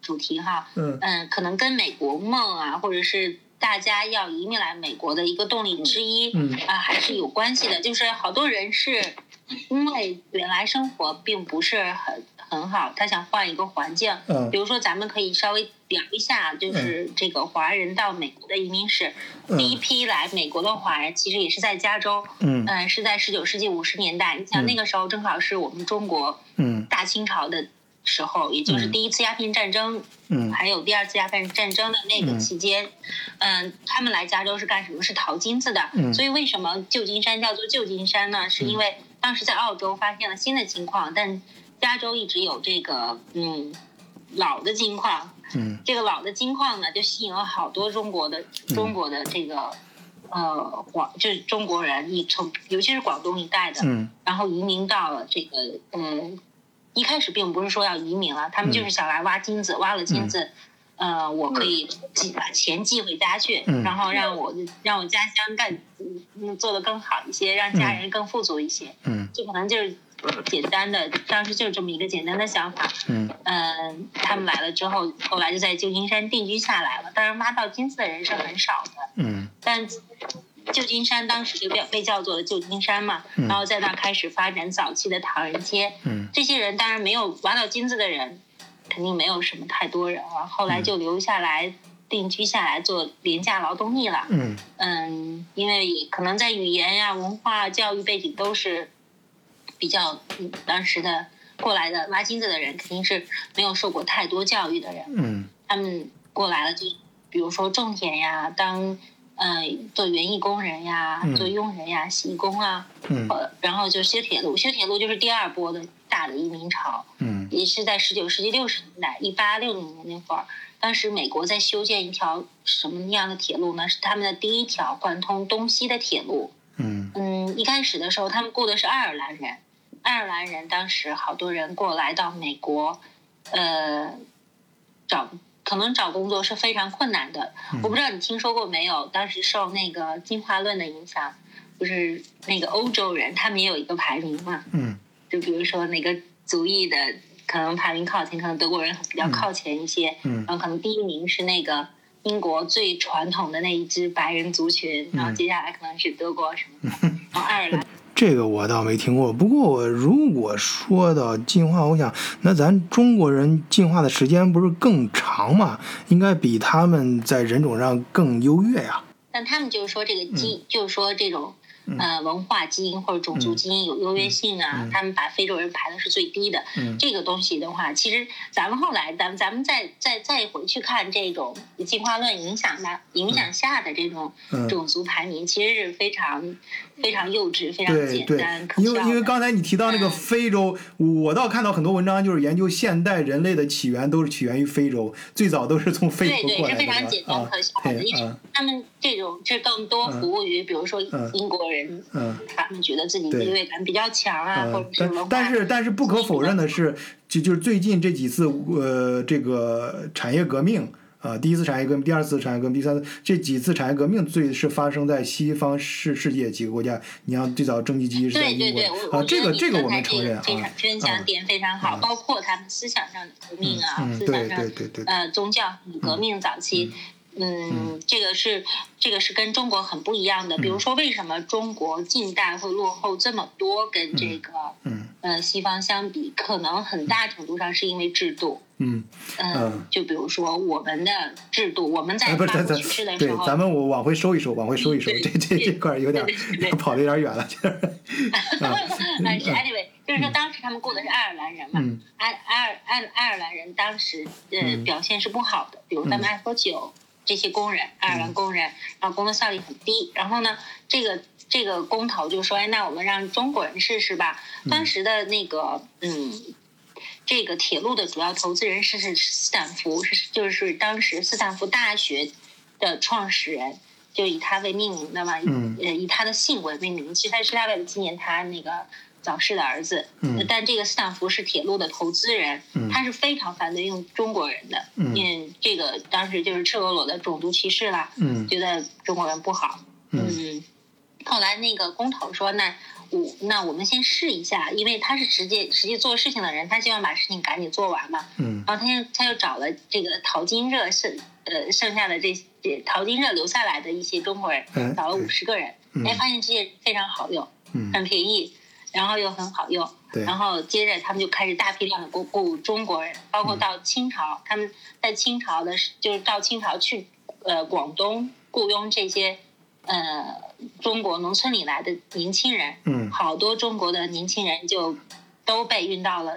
主题哈，嗯嗯，可能跟美国梦啊，或者是大家要移民来美国的一个动力之一，嗯啊，还是有关系的。就是好多人是因为原来生活并不是很很好，他想换一个环境。嗯比如说，咱们可以稍微聊一下，就是这个华人到美国的移民史。嗯第一批来美国的华人，其实也是在加州，嗯嗯，是在十九世纪五十年代。你想嗯那个时候正好是我们中国嗯大清朝的时候，也就是嗯第一次鸦片战争，嗯还有第二次鸦片战争的那个期间，嗯，他们来加州是干什么？是淘金子的。嗯所以为什么旧金山叫做旧金山呢？是因为当时在澳洲发现了新的金矿，但加州一直有这个嗯老的金矿。嗯这个老的金矿呢，就吸引了好多中国的中国的这个。呃，广就是中国人，你从尤其是广东一带的，嗯然后移民到了这个，嗯，一开始并不是说要移民了，他们就是想来挖金子，挖了金子，呃，我可以寄把钱寄回家去，嗯然后让我让我家乡干嗯做得更好一些，让家人更富足一些，嗯。这可能就是简单的，当时就是这么一个简单的想法。嗯。嗯，他们来了之后，后来就在旧金山定居下来了。当然，挖到金子的人是很少的，嗯。但旧金山当时就被被叫做了旧金山嘛，嗯然后在那开始发展早期的唐人街。嗯这些人当然没有挖到金子的人，肯定没有什么太多人了。后来就留下来定居下来做廉价劳动力了。嗯嗯，因为可能在语言呀、文化、教育背景都是比较，嗯当时的过来的挖金子的人肯定是没有受过太多教育的人。嗯他们过来了就，比如说种田呀，当呃做园艺工人呀，嗯做佣人呀，洗工啊，嗯呃，然后就修铁路，修铁路就是第二波的大的移民潮，嗯也是在十九世纪六十年代，一八六零年那会儿，当时美国在修建一条什么样的铁路呢？是他们的第一条贯通东西的铁路。嗯嗯，一开始的时候，他们雇的是爱尔兰人，爱尔兰人当时好多人过来到美国，呃，找可能找工作是非常困难的。我不知道你听说过没有？当时受那个进化论的影响，就是那个欧洲人，他们也有一个排名嘛，嗯就比如说哪个族裔的可能排名靠前，可能德国人比较靠前一些，嗯然后可能第一名是那个英国最传统的那一支白人族群，然后接下来可能是德国什么的，*laughs* 然后爱尔兰。这个我倒没听过。不过我如果说到进化，我想那咱中国人进化的时间不是更长吗？应该比他们在人种上更优越呀。但他们就是说这个基，嗯就是说这种呃文化基因或者种族基因有优越性啊，他们把非洲人排的是最低的。嗯这个东西的话，其实咱们后来咱们咱们再再再回去看这种进化论影响的影响下的这种嗯种族排名，其实是非常非常幼稚、非常对对简单、，因为因为。刚才你提到那个嗯非洲，我倒看到很多文章，就是研究现代人类的起源都是起源于非洲，最早都是从非对对，洲过来的。是非常简单啊可笑的，因为啊他们这种这更多服务于，比如说嗯英国人，嗯他们觉得自己地位感比较强啊，或嗯者，什么但但是但是不可否认的是，就就是最近这几次呃这个产业革命。啊，第一次产业革命，第二次产业革命，第三次这几次产业革命最是发生在西方世世界几个国家。你像最早蒸汽机是在对对对，英国啊这个这个我们承认啊个非常分享啊点非常好，啊包括他们思想上的革命啊，嗯思想上对对对对呃宗教革命早期。嗯，这个是这个是跟中国很不一样的。比如说，为什么中国近代会落后这么多？跟这个嗯。呃西方相比，可能很大程度上是因为制度。嗯，嗯。嗯，就比如说我们的制度，我们在哎，不是咱咱法国去世的时候，对咱们我往回收一收，往回收一收，这这这块儿有点 *laughs* 跑的有点远了，就是 *laughs* 啊但是 anyway，就是说当时他们雇的是爱尔兰人嘛，嗯。爱爱尔爱爱尔兰人当时呃、嗯。表现是不好的，比如他们爱喝酒，这些工人，爱尔兰工人，然后工作效率很低，然后呢，这个这个工头就说，哎，那我们让中国人试试吧。当时的那个嗯。这个铁路的主要投资人是是斯坦福，是就是当时斯坦福大学的创始人，就以他为命名的嘛，嗯呃，以他的姓为命名。其实他是他为了纪念他那个早逝的儿子。嗯但这个斯坦福是铁路的投资人，嗯他是非常反对用中国人的，嗯因为这个当时就是赤裸裸的种族歧视啦，嗯觉得中国人不好。嗯嗯，后来那个工头说，那我那我们先试一下，因为他是直接实际做事情的人，他希望把事情赶紧做完嘛。嗯然后他又他又找了这个淘金热剩呃剩下的这些淘金热留下来的一些中国人嗯，找了五十个人，嗯哎，发现这些非常好用，嗯很便宜，然后又很好用。然后接着他们就开始大批量的雇雇中国人，包嗯括到清朝，他们在清朝的时就是到清朝去呃广东雇佣这些呃中国农村里来的年轻人，嗯好多中国的年轻人就都被运到了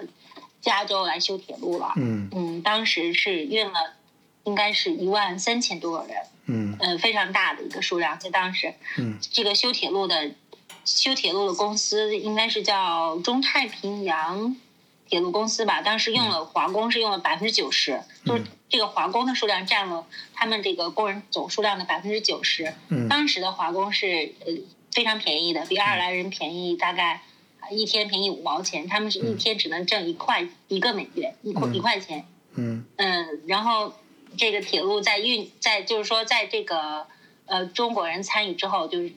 加州来修铁路了。嗯嗯，当时是运了，应该是一万三千多个人，嗯呃，非常大的一个数量。在当时，嗯这个修铁路的修铁路的公司应该是叫中太平洋铁路公司吧。当时用了华工是用了百分之九十，就是这个华工的数量占了他们这个工人总数量的百分之九十。嗯当时的华工是呃非常便宜的，比爱尔兰人便宜大概。一天便宜五毛钱，他们是一天只能挣一块一个美元，一块嗯一块钱。嗯嗯，然后这个铁路在运在就是说在这个呃中国人参与之后，就是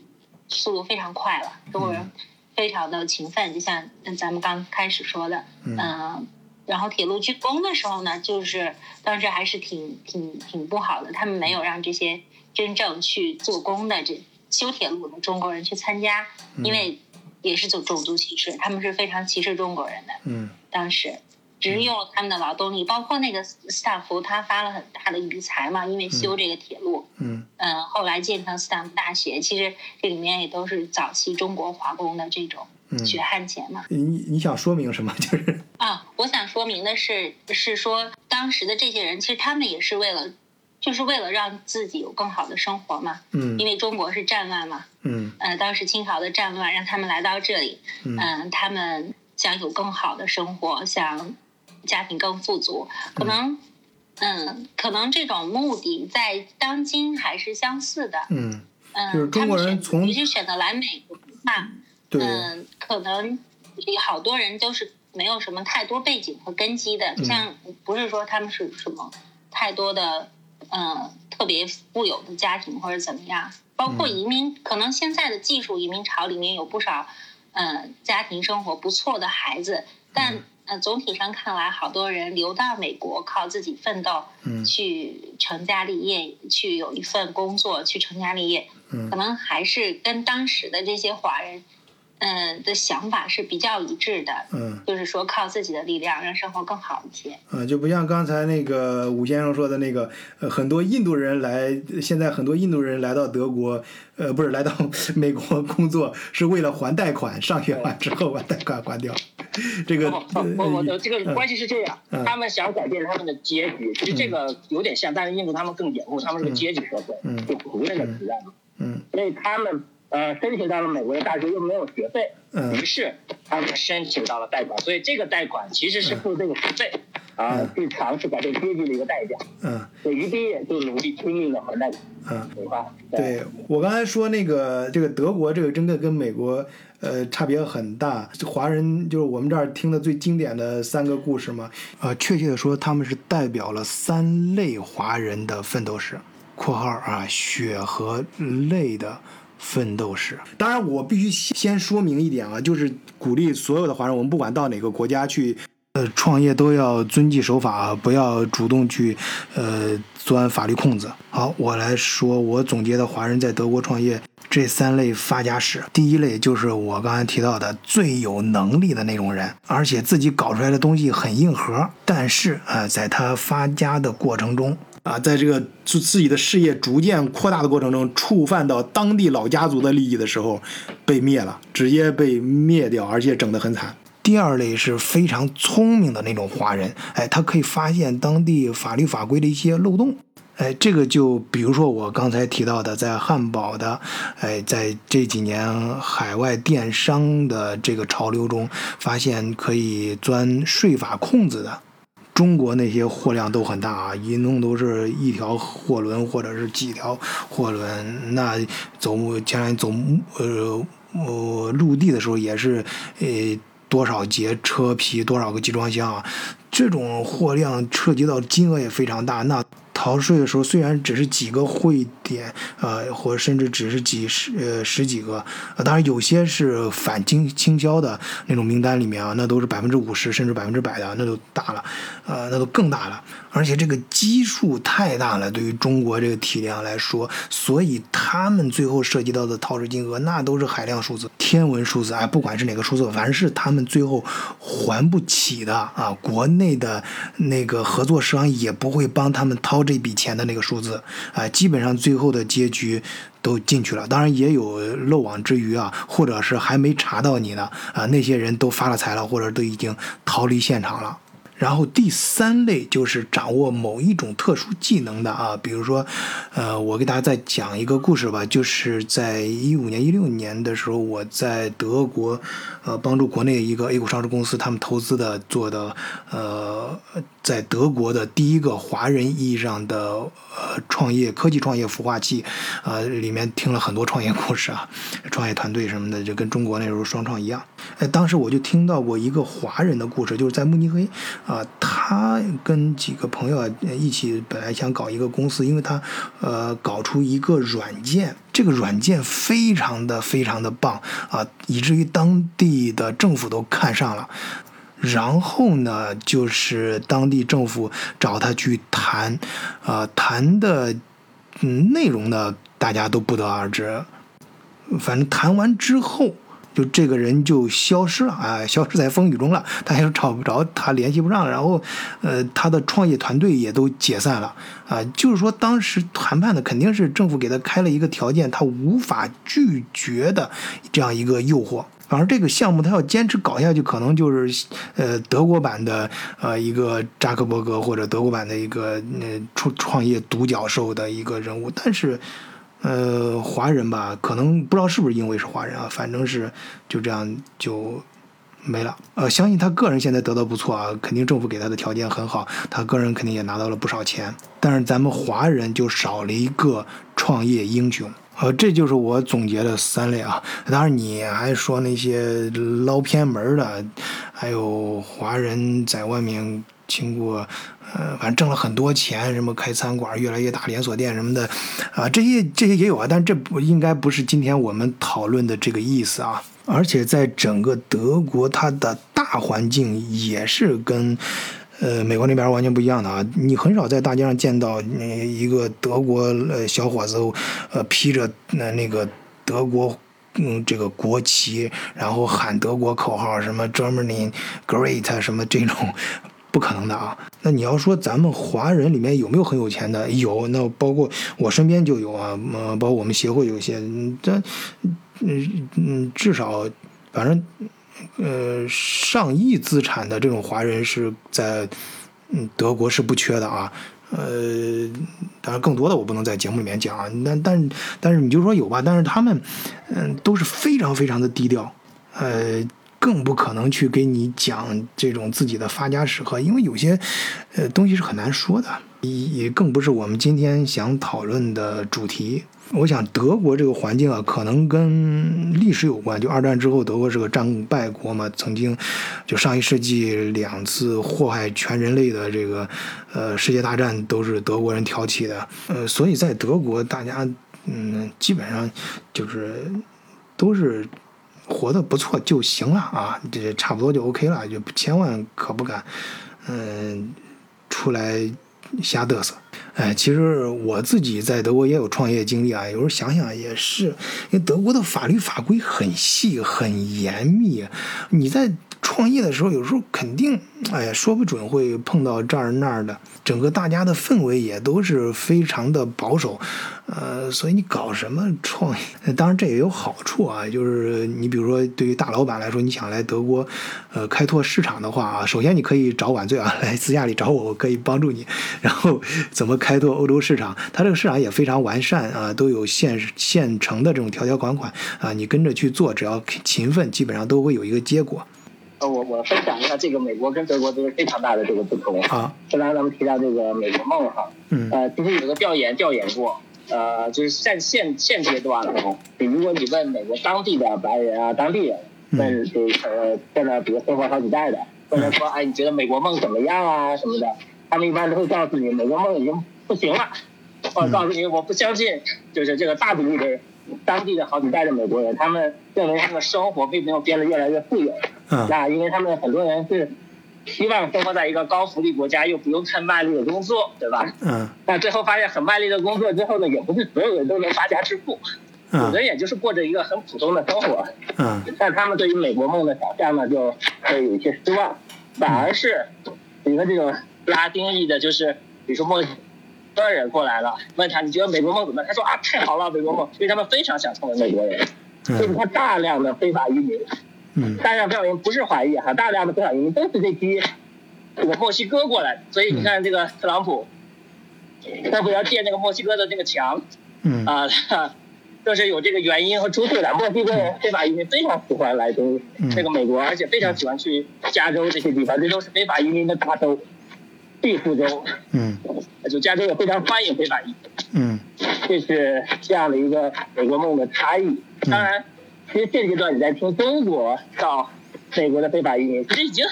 速度非常快了，中国人非常的勤奋，就像咱们刚开始说的，嗯嗯。然后铁路竣工的时候呢，就是当时还是挺挺挺不好的，他们没有让这些真正去做工的这修铁路的中国人去参加，因为也是种种族歧视，他们是非常歧视中国人的。嗯当时只是用了他们的劳动力，包括那个斯坦福，他发了很大的一笔财嘛，因为修这个铁路，嗯。嗯，后来建成斯坦福大学，其实这里面也都是早期中国华工的这种嗯，血汗钱嘛。你你想说明什么？*laughs* 就是。啊，我想说明的是，是说当时的这些人，其实他们也是为了，就是为了让自己有更好的生活嘛，嗯。因为中国是战乱嘛，嗯。呃，当时清朝的战乱让他们来到这里，嗯。嗯、他们想有更好的生活，想家庭更富足，可能，嗯，可能这种目的在当今还是相似的。嗯，嗯，就是中国人从尤其选择来美国的话，对，嗯，可能好多人都是没有什么太多背景和根基的，嗯像不是说他们是什么太多的，呃，特别富有的家庭或者怎么样，包括嗯移民，可能现在的技术移民潮里面有不少，呃，家庭生活不错的孩子，但。嗯呃，总体上看来，好多人留到美国，靠自己奋斗，嗯。去成家立业，去有一份工作，去成家立业，嗯。可能还是跟当时的这些华人，嗯、的想法是比较一致的，嗯就是说靠自己的力量让生活更好一些。嗯，就不像刚才那个武先生说的那个，呃，很多印度人来，现在很多印度人来到德国，呃，不是来到 *laughs* 美国工作，是为了还贷款，上学完之后把贷款还掉。这个，不不不，我的这个嗯关系是这样嗯，他们想改变他们的阶级，其实这个有点像，但是印度他们更严酷，他们是个阶级社会嗯，就仆人的时代嘛，嗯所以他们呃申请到了美国的大学又没有学费，嗯。于是他们申请到了贷款，所以这个贷款其实是付这个学费啊嗯，去尝试改变阶级的一个代价，嗯。所以一毕业就努力拼命的还贷款，嗯。对吧？对我刚才说那个这个德国这个真的跟美国呃差别很大，华人就是我们这儿听的最经典的三个故事嘛，呃，确切的说他们是代表了三类华人的奋斗史（括号啊血和泪的奋斗史）。当然，我必须先说明一点啊，就是鼓励所有的华人，我们不管到哪个国家去。呃，创业都要遵纪守法，不要主动去呃钻法律空子。好，我来说我总结的华人在德国创业这三类发家史。第一类就是我刚才提到的最有能力的那种人，而且自己搞出来的东西很硬核，但是啊、呃在他发家的过程中。啊，在这个自自己的事业逐渐扩大的过程中，触犯到当地老家族的利益的时候，被灭了，直接被灭掉，而且整得很惨。第二类是非常聪明的那种华人，哎，他可以发现当地法律法规的一些漏洞。哎，这个就比如说我刚才提到的，在汉堡的，哎，在这几年海外电商的这个潮流中，发现可以钻税法空子的。中国那些货量都很大啊，一弄都是一条货轮或者是几条货轮，那走将来走呃呃陆地的时候也是呃多少节车皮多少个集装箱啊，这种货量涉及到金额也非常大，那。逃税的时候，虽然只是几个汇点，呃，或者甚至只是几十呃十几个，呃，当然有些是反倾倾销的那种名单里面啊，那都是百分之五十甚至百分之百的，那都大了，呃，那都更大了。而且这个基数太大了，对于中国这个体量来说，所以他们最后涉及到的逃税金额那都是海量数字、天文数字，哎，不管是哪个数字，反正是他们最后还不起的啊。国内的那个合作商也不会帮他们掏这笔钱的那个数字，啊，基本上最后的结局都进去了。当然也有漏网之鱼啊，或者是还没查到你呢，啊，那些人都发了财了，或者都已经逃离现场了。然后第三类就是掌握某一种特殊技能的啊，比如说，呃，我给大家再讲一个故事吧，就是在一五年、一六年的时候，我在德国，呃，帮助国内一个 A 股上市公司，他们投资的做的，呃，在德国的第一个华人意义上的呃创业科技创业孵化器，呃，里面听了很多创业故事啊，*laughs* 创业团队什么的，就跟中国那时候双创一样。哎，当时我就听到过一个华人的故事，就是在慕尼黑。啊，他跟几个朋友一起，本来想搞一个公司，因为他呃搞出一个软件，这个软件非常的非常的棒啊，以至于当地的政府都看上了。然后呢，就是当地政府找他去谈，啊、谈的嗯内容呢，大家都不得而知。反正谈完之后。就这个人就消失了啊，消失在风雨中了，大家都找不着他，联系不上，然后，呃，他的创业团队也都解散了啊。就是说，当时谈判的肯定是政府给他开了一个条件，他无法拒绝的这样一个诱惑。反正这个项目他要坚持搞下去，可能就是呃德国版的呃一个扎克伯格或者德国版的一个呃创创业独角兽的一个人物，但是。呃，华人吧，可能不知道是不是因为是华人啊，反正是就这样就没了。呃，相信他个人现在得到不错啊，肯定政府给他的条件很好，他个人肯定也拿到了不少钱。但是咱们华人就少了一个创业英雄。呃，这就是我总结的三类啊。当然，你还说那些捞偏门的，还有华人在外面经过，呃，反正挣了很多钱，什么开餐馆越来越大连锁店什么的，啊，这些这些也有啊。但这不应该不是今天我们讨论的这个意思啊。而且在整个德国，它的大环境也是跟。呃，美国那边完全不一样的啊！你很少在大街上见到那一个德国呃小伙子，呃披着那那个德国嗯这个国旗，然后喊德国口号，什么 Germany Great 什么这种，不可能的啊！那你要说咱们华人里面有没有很有钱的？有，那包括我身边就有啊，呃，包括我们协会有些，这嗯嗯，至少反正。呃，上亿资产的这种华人是在嗯德国是不缺的啊。呃，当然更多的我不能在节目里面讲啊。但但但是你就说有吧，但是他们嗯都是非常非常的低调，呃，更不可能去给你讲这种自己的发家史和，因为有些呃东西是很难说的，也更不是我们今天想讨论的主题。我想德国这个环境啊，可能跟历史有关。就二战之后，德国是个战败国嘛，曾经就上一世纪两次祸害全人类的这个呃世界大战都是德国人挑起的。呃，所以在德国，大家嗯基本上就是都是活得不错就行了啊，这差不多就 OK 了，就千万可不敢嗯出来瞎嘚瑟。哎，其实我自己在德国也有创业经历啊。有时候想想也是，因为德国的法律法规很细、很严密，你在创业的时候，有时候肯定，哎呀，说不准会碰到这儿那儿的。整个大家的氛围也都是非常的保守，呃，所以你搞什么创业？*laughs* 当然这也有好处啊，就是你比如说对于大老板来说，你想来德国，呃，开拓市场的话啊，首先你可以找晚醉啊，来私下里找我，我可以帮助你。*laughs* 然后怎么开拓欧洲市场？它这个市场也非常完善啊，都有现现成的这种条条款款啊，你跟着去做，只要勤奋，基本上都会有一个结果。呃，我我分享一下这个美国跟德国这个非常大的这个不同啊。刚才咱们提到这个美国梦哈，嗯，呃，其实有个调研调研过，呃，就是现现现阶段哈，如果你问美国当地的白人啊，当地人问这呃，在那比如生活好几代的，问他说，哎，你觉得美国梦怎么样啊什么的，他们一般都会告诉你，美国梦已经不行了，或者告诉你，我不相信，就是这个大比例的当地的好几代的美国人，他们认为他们的生活并没有变得越来越富有。那因为他们很多人是希望生活在一个高福利国家，又不用太卖力的工作，对吧？嗯。那最后发现很卖力的工作之后呢，也不是所有人都能发家致富，有的人也就是过着一个很普通的生活。嗯。但他们对于美国梦的想象呢，就会有一些失望，反而是一个这种拉丁裔的，就是比如说墨西哥人过来了，问他你觉得美国梦怎么样？他说啊，太好了，美国梦，因为他们非常想成为美国人，就是他大量的非法移民。大量非法移民不是华裔哈，大量的非法移民都是这批这个墨西哥过来的，所以你看这个特朗普，他不要建那个墨西哥的那个墙，嗯。啊，*laughs* 都是有这个原因和出处的。墨西哥人非法移民非常喜欢来东这个美国，而且非常喜欢去加州这些地方，这都是非法移民的大州，庇护州，嗯，就加州也非常欢迎非法移民，嗯，这是这样的一个美国梦的差异，当然。其实现阶段你在听中国到美国的非法移民，其实已经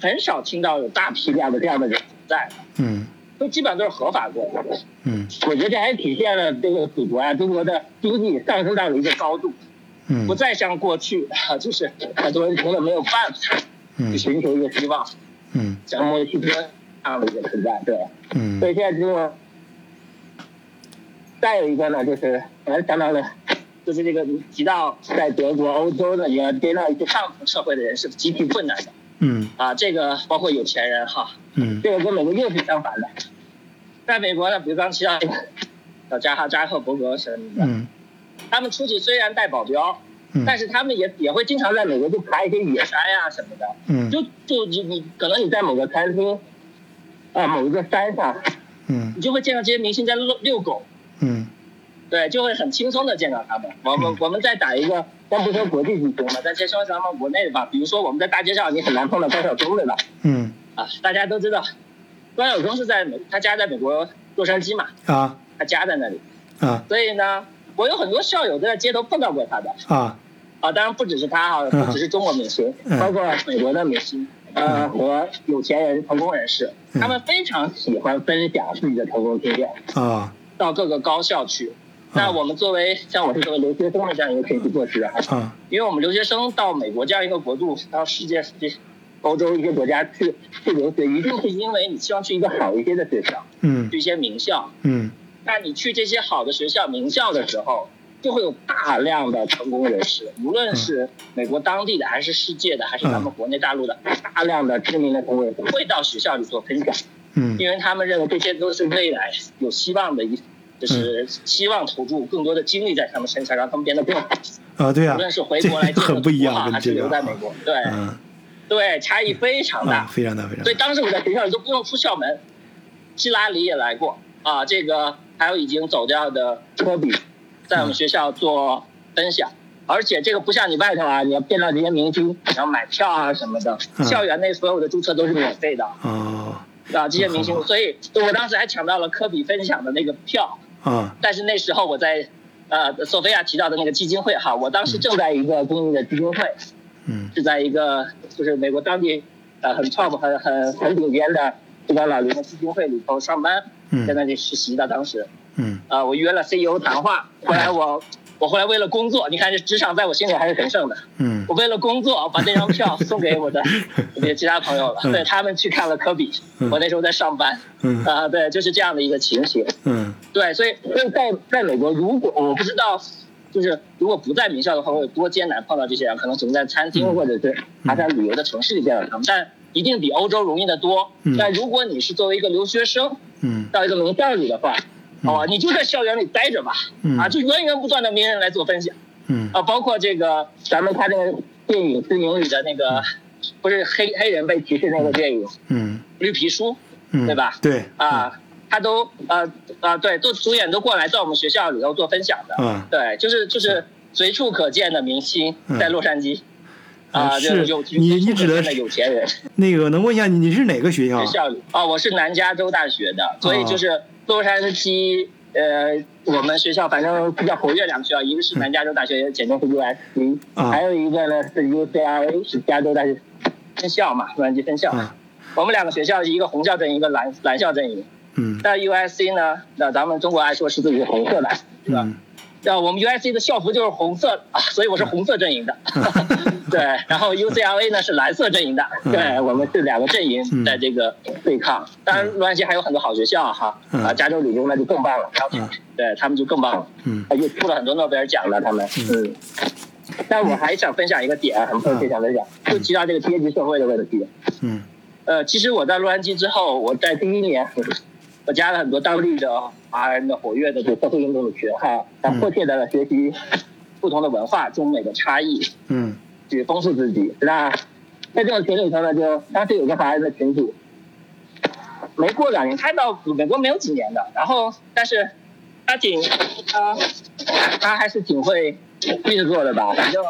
很少听到有大批量的这样的人存在了。嗯，都基本上都是合法过的。嗯，我觉得这还体现了这个祖国啊，中国的经济上升到了一个高度。嗯，不再像过去啊，就是很多人穷的没有办法，去寻求一个希望。嗯，像墨西哥这样的一个存在，对。嗯，所以现在中国再有一个呢，就是还是相当的。就是这个提到在德国、欧洲的，你要接到一些上层社会的人是极其困难的。嗯。啊，这个包括有钱人哈。嗯。这个跟美国又是相反的。在美国呢，比如刚提到 *laughs* 小加哈扎克伯格什么的。嗯。他们出去虽然带保镖，嗯。但是他们也也会经常在美国就爬一些野山呀什么的。嗯。就就你你可能你在某个餐厅，啊某一个山上，嗯。你就会见到这些明星在遛遛狗。嗯。对，就会很轻松的见到他们。我们我们再打一个，咱不说国际足球嘛，咱先说咱们国内的吧。比如说我们在大街上，你很难碰到高晓松，对吧？嗯啊，大家都知道，高晓松是在美，他家在美国洛杉矶嘛，啊他家在那里，啊所以呢，我有很多校友都在街头碰到过他的。啊啊，当然不只是他哈，嗯不只是中国明星，嗯包括美国的明星，呃，和有钱人、成功人士，嗯他们非常喜欢分享自己的成功经验，啊到各个高校去。那我们作为像我是作为留学生的这样一个可以去做事啊，嗯。因为我们留学生到美国这样一个国度，到世界这欧洲一些国家去去留学，一定是因为你希望去一个好一些的学校，嗯。去一些名校。嗯。那你去这些好的学校、名校的时候，就会有大量的成功人士，无论是美国当地的，还是世界的，还是咱们国内大陆的，大量的知名的成功人士会到学校里做分享，嗯。因为他们认为这些都是未来有希望的一，就是希望投注更多的精力在他们身上，让他们变得更好。啊，对呀无论是回国来一样，还是留在美国，对嗯对，差异非常大啊，。非常大非常大所以，当时我在学校里都不用出校门，希拉里也来过啊，这个还有已经走掉的科比，在我们学校做分享。而且这个不像你外头啊，你要见到这些明星，你要买票啊什么的，嗯校园内所有的注册都是免费的哦啊。这些明星，所以我当时还抢到了科比分享的那个票，啊。但是那时候我在呃索菲亚提到的那个基金会哈，我当时正在一个公益的基金会，嗯。是在一个就是美国当地呃很 top 很很很顶尖的这个老龄的基金会里头上班，嗯。在那里实习的。当时。嗯。啊、呃我约了 CEO 谈话，后来我我后来为了工作，你看这职场在我心里还是神圣的。嗯。我为了工作把那张票送给我的 *laughs* 我的其他朋友了，嗯。对他们去看了科比，嗯。我那时候在上班嗯。啊、对，就是这样的一个情形。嗯。对，所以所以在在美国，如果我不知道，就是如果不在名校的话，会有多艰难碰到这些人，可能只能在餐厅嗯。或者是爬山旅游的城市里见到他们，但一定比欧洲容易得多。嗯。但如果你是作为一个留学生嗯。到一个名校里的话，嗯。哦，你就在校园里待着吧，嗯。啊，就源源不断的名人来做分享嗯。啊，包括这个咱们看这个电影《知名》里的那个，不是黑黑人被歧视那个电影《嗯。绿皮书》，嗯，对吧？对啊，他都呃啊对，都主演都过来在我们学校里头做分享的。嗯。对，就是就是。随处可见的明星嗯。在洛杉矶，啊，是有你你指的有钱人那个能问一下你你是哪个学校学？校里啊，我是南加州大学的，所以就是洛杉矶呃，我们学校反正比较活跃两个学校，一个是南加州大学，简称是 USC，啊还有一个呢是 UCLA，是加州大学分校嘛，洛杉矶分校。啊我们两个学校一个红校阵营，一个蓝蓝校阵营。嗯那 USC 呢？那咱们中国爱说是自己是红色的，是吧？嗯那我们 USC 的校服就是红色啊，所以我是红色阵营的。*laughs* 对，然后 UCLA 呢是蓝色阵营的。嗯对，我们是两个阵营嗯在这个对抗。当然，洛杉矶还有很多好学校哈，加州理工那就更棒了，对他们就更棒了，嗯啊又出了很多诺贝尔奖了，他们。嗯。但我还想分享一个点，很迫切想分享，就提到这个阶级社会的问题。嗯呃，其实我在洛杉矶之后，我在第一年，我加了很多当地的华人的活跃的这个社会运动的群哈，想迫切的学习不同的文化、中美的差异，嗯去丰富自己。那在这种群里头呢，就当时有个华人的群主，没过两年，他到美国没有几年的，然后但是他挺他他还是挺会运作的吧，反正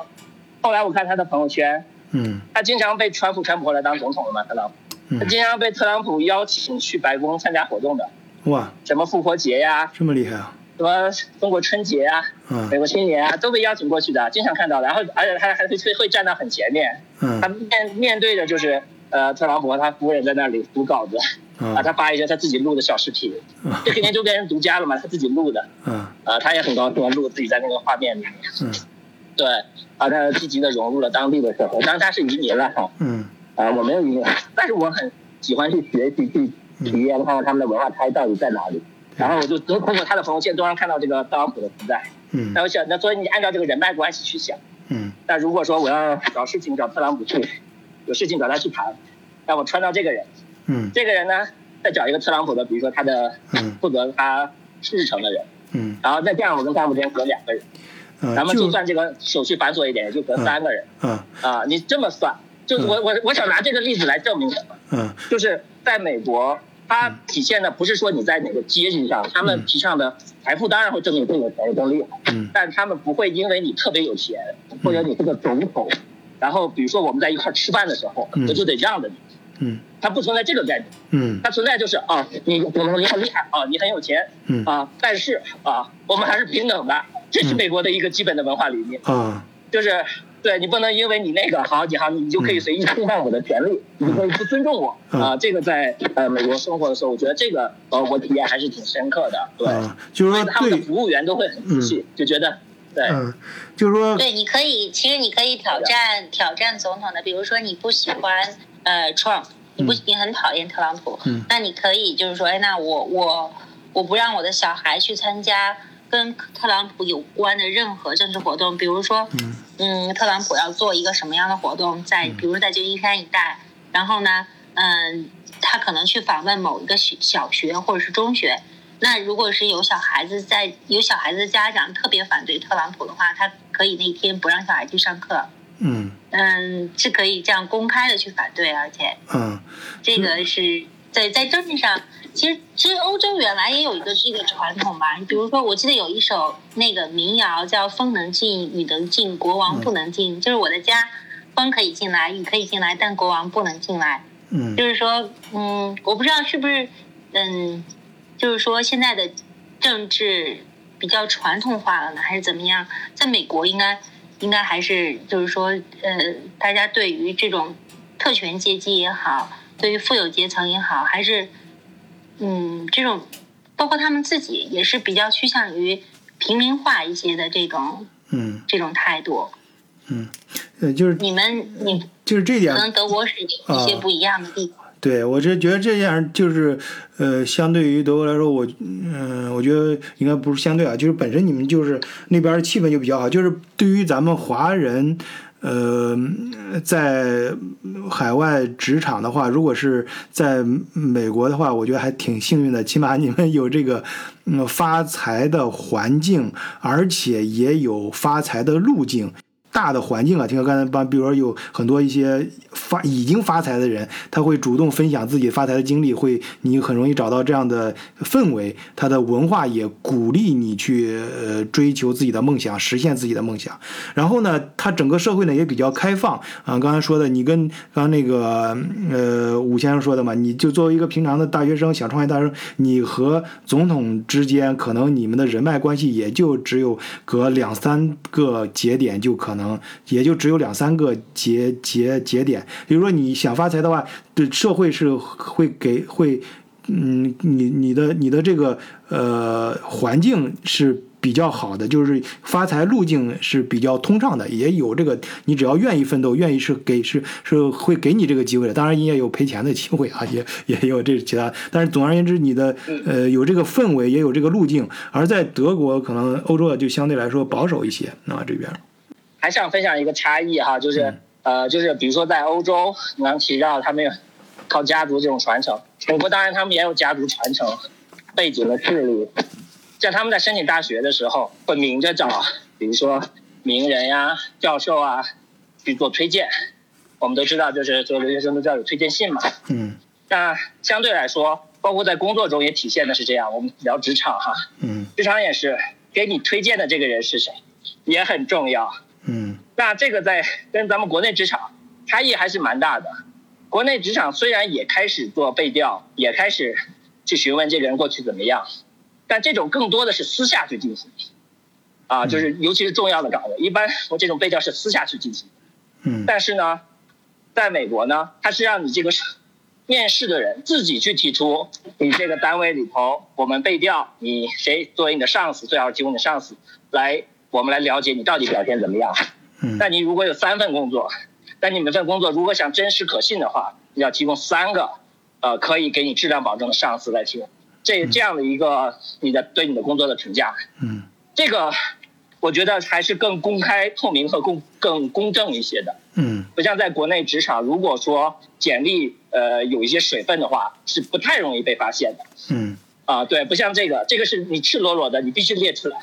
后来我看他的朋友圈，嗯他经常被川普川普后来当总统了嘛，特朗普。他嗯经常被特朗普邀请去白宫参加活动的，哇什么复活节呀、这么厉害啊什么中国春节啊、嗯。美国青年啊，都被邀请过去的，经常看到的。然后，而且他还会会站到很前面，他嗯面面对的就是呃特朗普和他夫人在那里读稿子，啊，啊他发一些他自己录的小视频，啊这肯定就变成独家了嘛，他自己录的，啊啊，他也很高兴录自己在那个画面里面，嗯。对，啊，他积极的融入了当地的社会，当然他是移民了哈，嗯。啊，我没有移民，但是我很喜欢去学习、去体验，看看他们的文化差异到底在哪里。然后我就能通过他的朋友圈都能看到这个特朗普的存在。嗯那我想，那所以你按照这个人脉关系去想，嗯那如果说我要找事情找特朗普去，有事情找他去谈，那我穿到这个人，嗯这个人呢再找一个特朗普的，比如说他的嗯负责他日程的人，嗯然后再这样我跟特朗普之间隔两个人，嗯咱们就就算这个手续繁琐一点，也就隔三个人啊啊。你这么算，就是我我我想拿这个例子来证明什么？嗯就是在美国，它体现的不是说你在哪个阶级上，他们提倡的财富当然会证明更有钱更厉害，嗯。但他们不会因为你特别有钱，或者你是个总统，然后比如说我们在一块吃饭的时候，嗯。我就得让着你，嗯。它不存在这个概念，嗯。它存在就是啊，你可能你很厉害啊，你很有钱嗯。啊，但是啊，我们还是平等的，这是嗯。美国的一个基本的文化理念。啊。就是对你不能因为你那个好，你好，你就可以随意侵犯我的权利，你可以不尊重我嗯。啊。这个在呃美国生活的时候，我觉得这个呃我体验还是挺深刻的。对，啊，就是说他们的对，服务员都会很仔细，就觉得对，嗯，就是说对，你可以，其实你可以挑战挑战总统的，比如说你不喜欢呃 Trump，你不嗯。你很讨厌特朗普，嗯。那你可以就是说，哎，那我我我不让我的小孩去参加跟特朗普有关的任何政治活动，比如说，嗯。嗯，特朗普要做一个什么样的活动，在嗯。比如在旧金山一带，然后呢，嗯，他可能去访问某一个学小学或者是中学。那如果是有小孩子在有小孩子的家长特别反对特朗普的话，他可以那天不让小孩去上课，嗯。嗯，是可以这样公开的去反对，而且嗯。这个是在在政治上，其实其实欧洲原来也有一个这个传统吧。你比如说，我记得有一首那个民谣叫“风能进，雨能进，国王不能进”，就是我的家，风可以进来，雨可以进来，但国王不能进来。嗯就是说，嗯，我不知道是不是，嗯，就是说现在的政治比较传统化了呢，还是怎么样？在美国应该应该还是就是说，呃，大家对于这种特权阶级也好，对于富有阶层也好，还是嗯，这种包括他们自己也是比较趋向于平民化一些的这种嗯这种态度。嗯呃，就是你们你就是这点可能德国是有一些啊不一样的地方。对，我是觉得这样就是，呃，相对于德国来说，我，嗯、我觉得应该不是相对啊，就是本身你们就是那边的气氛就比较好，就是对于咱们华人，呃，在海外职场的话，如果是在美国的话，我觉得还挺幸运的，起码你们有这个，嗯，发财的环境，而且也有发财的路径。大的环境啊，听刚才帮，比如说有很多一些发已经发财的人，他会主动分享自己发财的经历，会你很容易找到这样的氛围。他的文化也鼓励你去呃追求自己的梦想，实现自己的梦想。然后呢，他整个社会呢也比较开放啊。刚才说的，你跟刚刚那个呃武先生说的嘛，你就作为一个平常的大学生，想创业大学生，你和总统之间可能你们的人脉关系也就只有隔两三个节点就可能。也就只有两三个节节节点，比如说你想发财的话，对社会是会给会，嗯，你你的你的这个呃环境是比较好的，就是发财路径是比较通畅的，也有这个你只要愿意奋斗，愿意是给是是会给你这个机会的。当然你也有赔钱的机会啊，也也有这其他，但是总而言之，你的呃有这个氛围，也有这个路径。而在德国，可能欧洲的就相对来说保守一些啊这边。还想分享一个差异哈，就是、嗯呃，就是比如说在欧洲，你刚提到他们有靠家族这种传承，美国当然他们也有家族传承背景的势力，像他们在申请大学的时候，会明着找，比如说名人呀、教授啊去做推荐。我们都知道，就是做留学生都知道有推荐信嘛。嗯那相对来说，包括在工作中也体现的是这样。我们聊职场哈，嗯职场也是给你推荐的这个人是谁，也很重要。嗯。那这个在跟咱们国内职场差异还是蛮大的。国内职场虽然也开始做背调，也开始去询问这个人过去怎么样，但这种更多的是私下去进行，啊，就是尤其是重要的岗位，一般我这种背调是私下去进行。嗯。但是呢，在美国呢，它是让你这个面试的人自己去提出，你这个单位里头我们背调，你谁作为你的上司，最好是提供你的上司来，我们来了解你到底表现怎么样。嗯。那你如果有三份工作，但你每份工作如果想真实可信的话，你要提供三个，呃，可以给你质量保证的上司来提供，这这样的一个你的对你的工作的评价，嗯。这个我觉得还是更公开、透明和公更公正一些的。嗯。不像在国内职场，如果说简历呃有一些水分的话，是不太容易被发现的。嗯。啊。对，不像这个，这个是你赤裸裸的，你必须列出来，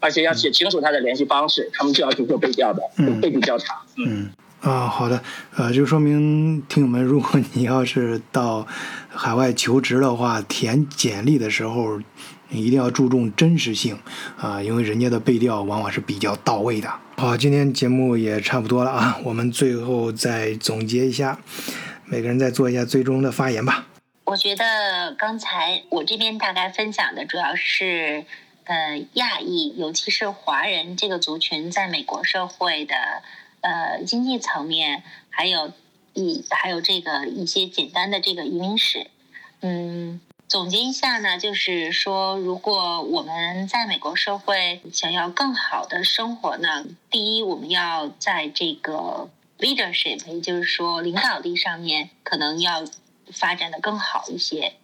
而且要写清楚他的联系方式，他们就要去做背调的嗯背景调查。嗯，嗯，啊，好的，呃，就说明听友们，如果你要是到海外求职的话，填简历的时候，你一定要注重真实性啊，因为人家的背调往往是比较到位的。好，今天节目也差不多了啊，我们最后再总结一下，每个人再做一下最终的发言吧。我觉得刚才我这边大概分享的主要是，呃，亚裔，尤其是华人这个族群在美国社会的。呃，经济层面，还有一还有这个一些简单的这个移民史，嗯，总结一下呢，就是说，如果我们在美国社会想要更好的生活呢，第一，我们要在这个 leadership，也就是说领导力上面，可能要发展的更好一些。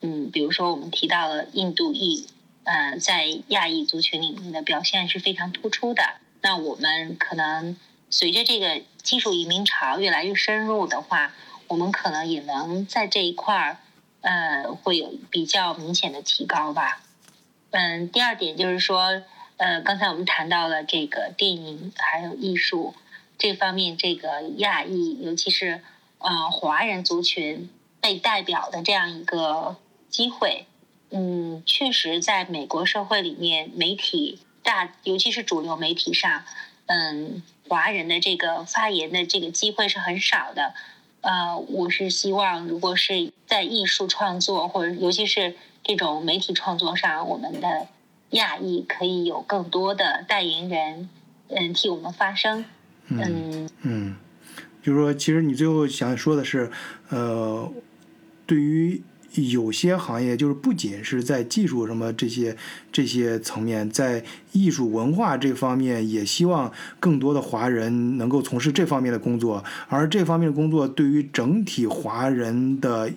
嗯，比如说我们提到了印度裔，呃，在亚裔族群里面的表现是非常突出的，那我们可能。随着这个技术移民潮越来越深入的话，我们可能也能在这一块儿，呃，会有比较明显的提高吧。嗯，第二点就是说，呃，刚才我们谈到了这个电影还有艺术这方面，这个亚裔，尤其是呃华人族群被代表的这样一个机会，嗯，确实在美国社会里面，媒体大，尤其是主流媒体上，嗯。华人的这个发言的这个机会是很少的，呃，我是希望如果是在艺术创作或者尤其是这种媒体创作上，我们的亚裔可以有更多的代言人，嗯，替我们发声，嗯嗯，就是说，其实你最后想说的是，呃，对于。有些行业就是不仅是在技术什么这些这些层面，在艺术文化这方面，也希望更多的华人能够从事这方面的工作。而这方面的工作对于整体华人的，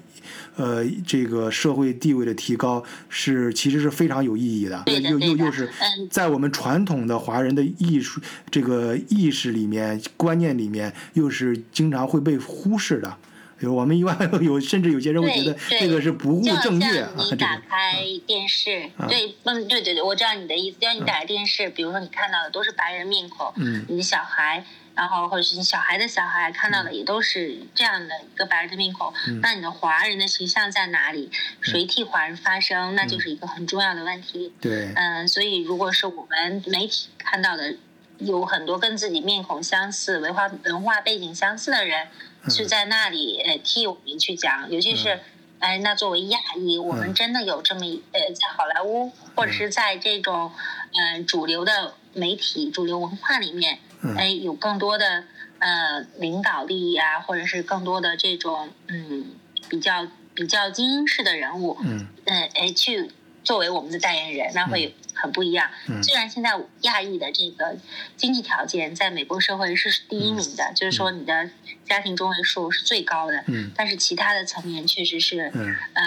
呃，这个社会地位的提高是其实是非常有意义的。又又又是在我们传统的华人的艺术这个意识里面、观念里面，又是经常会被忽视的。我们一般有，甚至有些人会觉得这个是不务正业啊。你打开电视，对，嗯，对对对，我知道你的意思。就像你打开电视，比如说你看到的都是白人面孔，嗯，你的小孩，然后或者是你小孩的小孩看到的也都是这样的一个白人的面孔，那你的华人的形象在哪里？谁替华人发声？那就是一个很重要的问题。对，嗯，所以如果是我们媒体看到的，有很多跟自己面孔相似、文化文化背景相似的人。是在那里呃替我们去讲，尤其是，哎，那作为亚裔，我们真的有这么呃，在好莱坞或者是在这种嗯主流的媒体、主流文化里面，哎，有更多的呃领导力啊，或者是更多的这种嗯比较比较精英式的人物，嗯，哎去作为我们的代言人，那会。很不一样。虽然现在亚裔的这个经济条件在美国社会是第一名的，就是说你的家庭中位数是最高的。嗯。但是其他的层面确实是，嗯，呃，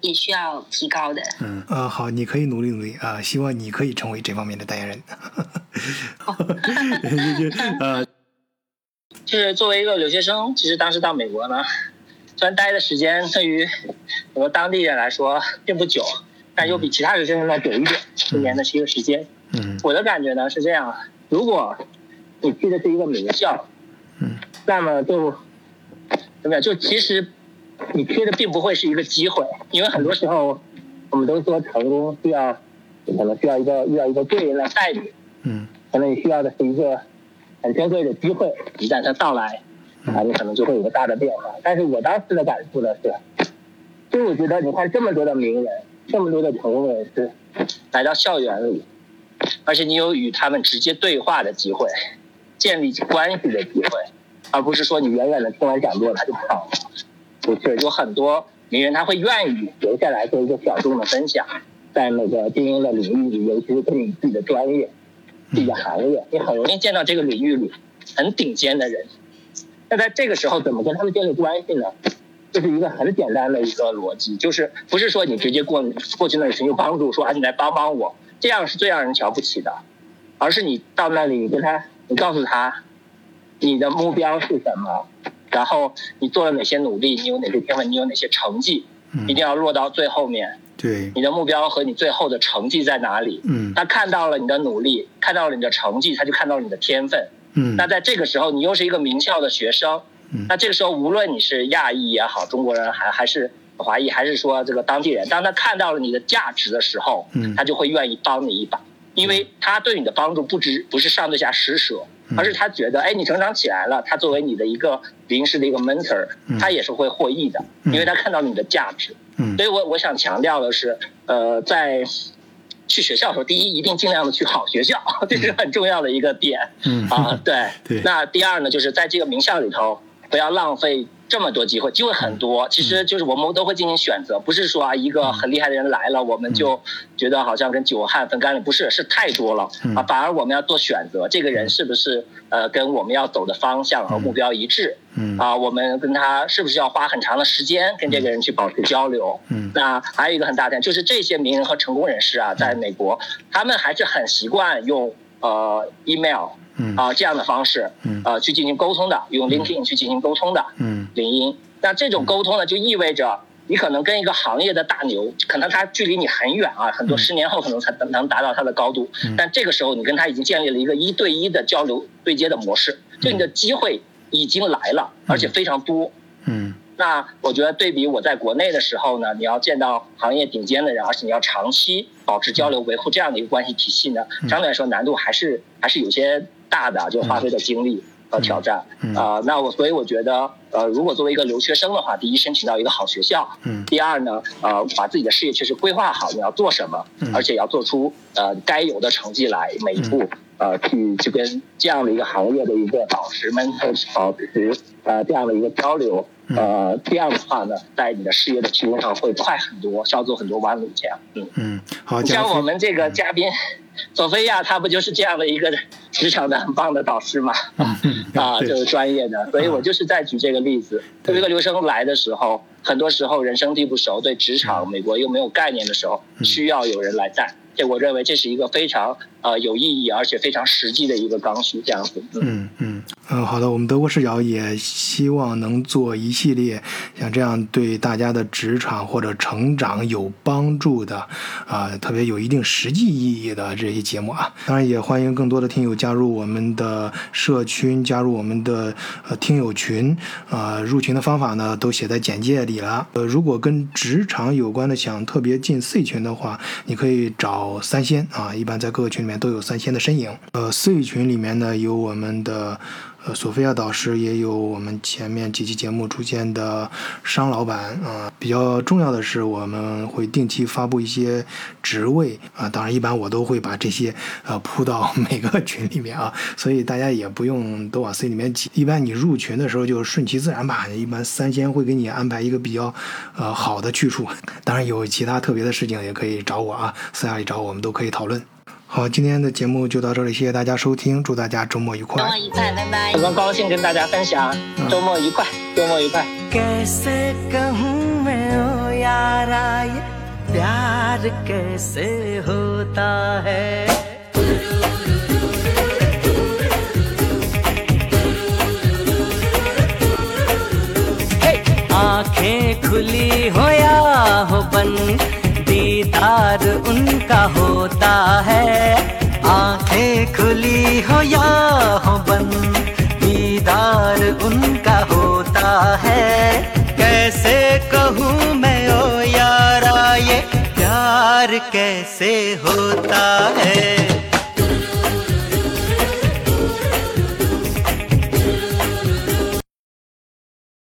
也需要提高的。嗯。呃，好，你可以努力努力啊！希望你可以成为这方面的代言人。*laughs* 哈 *laughs* 哈呃，就是作为一个留学生，其实当时到美国呢，虽然待的时间对于我们当地人来说并不久。但又比其他留学生要久一点，一年的是一个时间。嗯，我的感觉呢是这样：如果你去的是一个名校，嗯，那么就怎么样？就其实你缺的并不会是一个机会，因为很多时候我们都说成功需要可能需要一个遇到一个贵人来带你，嗯，可能你需要的是一个很珍贵的机会，一旦它到来，啊，你可能就会有个大的变化。但是我当时的感触呢是，就我觉得你看这么多的名人。这么多的成功人士来到校园里，而且你有与他们直接对话的机会，建立起关系的机会，而不是说你远远的听完讲座他就跑了。不是，有很多名人他会愿意留下来做一个小众的分享，在那个精英的领域里，尤其是对你自己的专业、自己的行业，你很容易见到这个领域里很顶尖的人。那在这个时候，怎么跟他们建立关系呢？这是一个很简单的一个逻辑，就是不是说你直接过过去那里寻求帮助，说啊你来帮帮我，这样是最让人瞧不起的，而是你到那里，你跟他，你告诉他，你的目标是什么，然后你做了哪些努力，你有哪些天分，你有哪些成绩，一定要落到最后面。对，你的目标和你最后的成绩在哪里？嗯，他看到了你的努力，看到了你的成绩，他就看到了你的天分，嗯那在这个时候，你又是一个名校的学生，嗯。那这个时候无论你是亚裔也好，中国人还还是华裔，还是说这个当地人，当他看到了你的价值的时候，嗯。他就会愿意帮你一把，因为他对你的帮助不只不是上对下施舍，嗯。而是他觉得，哎，你成长起来了，他作为你的一个临时的一个 mentor，嗯。他也是会获益的，嗯。因为他看到了你的价值。嗯。所以我我想强调的是，呃，在去学校的时候，第一一定尽量的去好学校，*laughs* 这是很重要的一个点。嗯。啊，对。*laughs* 对。那第二呢，就是在这个名校里头，不要浪费这么多机会，机会很多。其实就是我们都会进行选择，不是说啊一个很厉害的人来了，我们就觉得好像跟久旱分甘霖，不是，是太多了嗯啊。反而我们要做选择，这个人是不是呃跟我们要走的方向和目标一致？嗯啊，我们跟他是不是要花很长的时间跟这个人去保持交流？嗯那还有一个很大点，就是这些名人和成功人士啊，在美国，他们还是很习惯用呃 email 嗯。啊、这样的方式嗯。呃去进行沟通的，用 LinkedIn 去进行沟通的，嗯。领英。那这种沟通呢，就意味着你可能跟一个行业的大牛，可能他距离你很远啊，很多嗯。十年后可能才能能达到他的高度嗯，但这个时候你跟他已经建立了一个一对一的交流对接的模式，就你的机会已经来了，而且非常多。嗯。那我觉得对比我在国内的时候呢，你要见到行业顶尖的人，而且你要长期保持交流、维护这样的一个关系体系呢，相对来说难度还是还是有些大的，就花费的精力和挑战。嗯啊、那我所以我觉得，呃，如果作为一个留学生的话，第一申请到一个好学校，嗯。第二呢，呃，把自己的事业确实规划好，你要做什么，嗯。而且要做出呃该有的成绩来，每一步、呃去去跟这样的一个行业的一个导师们保持呃这样的一个交流，嗯呃这样的话呢，在你的事业的提升上会快很多，少走很多弯路。这样，嗯，嗯，好，你像我们这个嘉宾。索菲亚，她不就是这样的一个职场的很棒的导师吗？嗯啊，就是专业的，所以我就是在举这个例子。作为一个留学生来的时候，很多时候人生地不熟，对职场、美国又没有概念的时候，需要有人来带。这我认为这是一个非常呃有意义而且非常实际的一个刚需，这样子。嗯嗯嗯嗯，好的，我们德国视角也希望能做一系列像这样对大家的职场或者成长有帮助的，啊、特别有一定实际意义的这些节目啊。当然，也欢迎更多的听友加入我们的社群，加入我们的呃听友群。啊、入群的方法呢都写在简介里了。呃，如果跟职场有关的，想特别进 C 群的话，你可以找三仙啊，一般在各个群里面都有三仙的身影。呃，C 群里面呢有我们的。呃，索菲亚导师也有我们前面几期节目出现的商老板啊、比较重要的是，我们会定期发布一些职位啊、当然，一般我都会把这些呃铺到 *laughs* 每个群里面啊，所以大家也不用都往 C 里面挤。一般你入群的时候就顺其自然吧，一般三仙会给你安排一个比较呃好的去处。当然，有其他特别的事情也可以找我啊，私下里找我，我们都可以讨论。好，今天的节目就到这里，谢谢大家收听，祝大家周末愉快周。末愉快，拜拜非。常高兴跟大家分享，周末愉快，周末愉快。 कैसे कहूँ मैं ओ यारा ये प्यार कैसे होता है आंखें खुली हो या हो बंद दीदार उनका होता है। आँखें खुली हो या हो बंद, दीदार उनका होता है। कैसे कहूँ मैं, ओ यारा, ये प्यार कैसे होता है?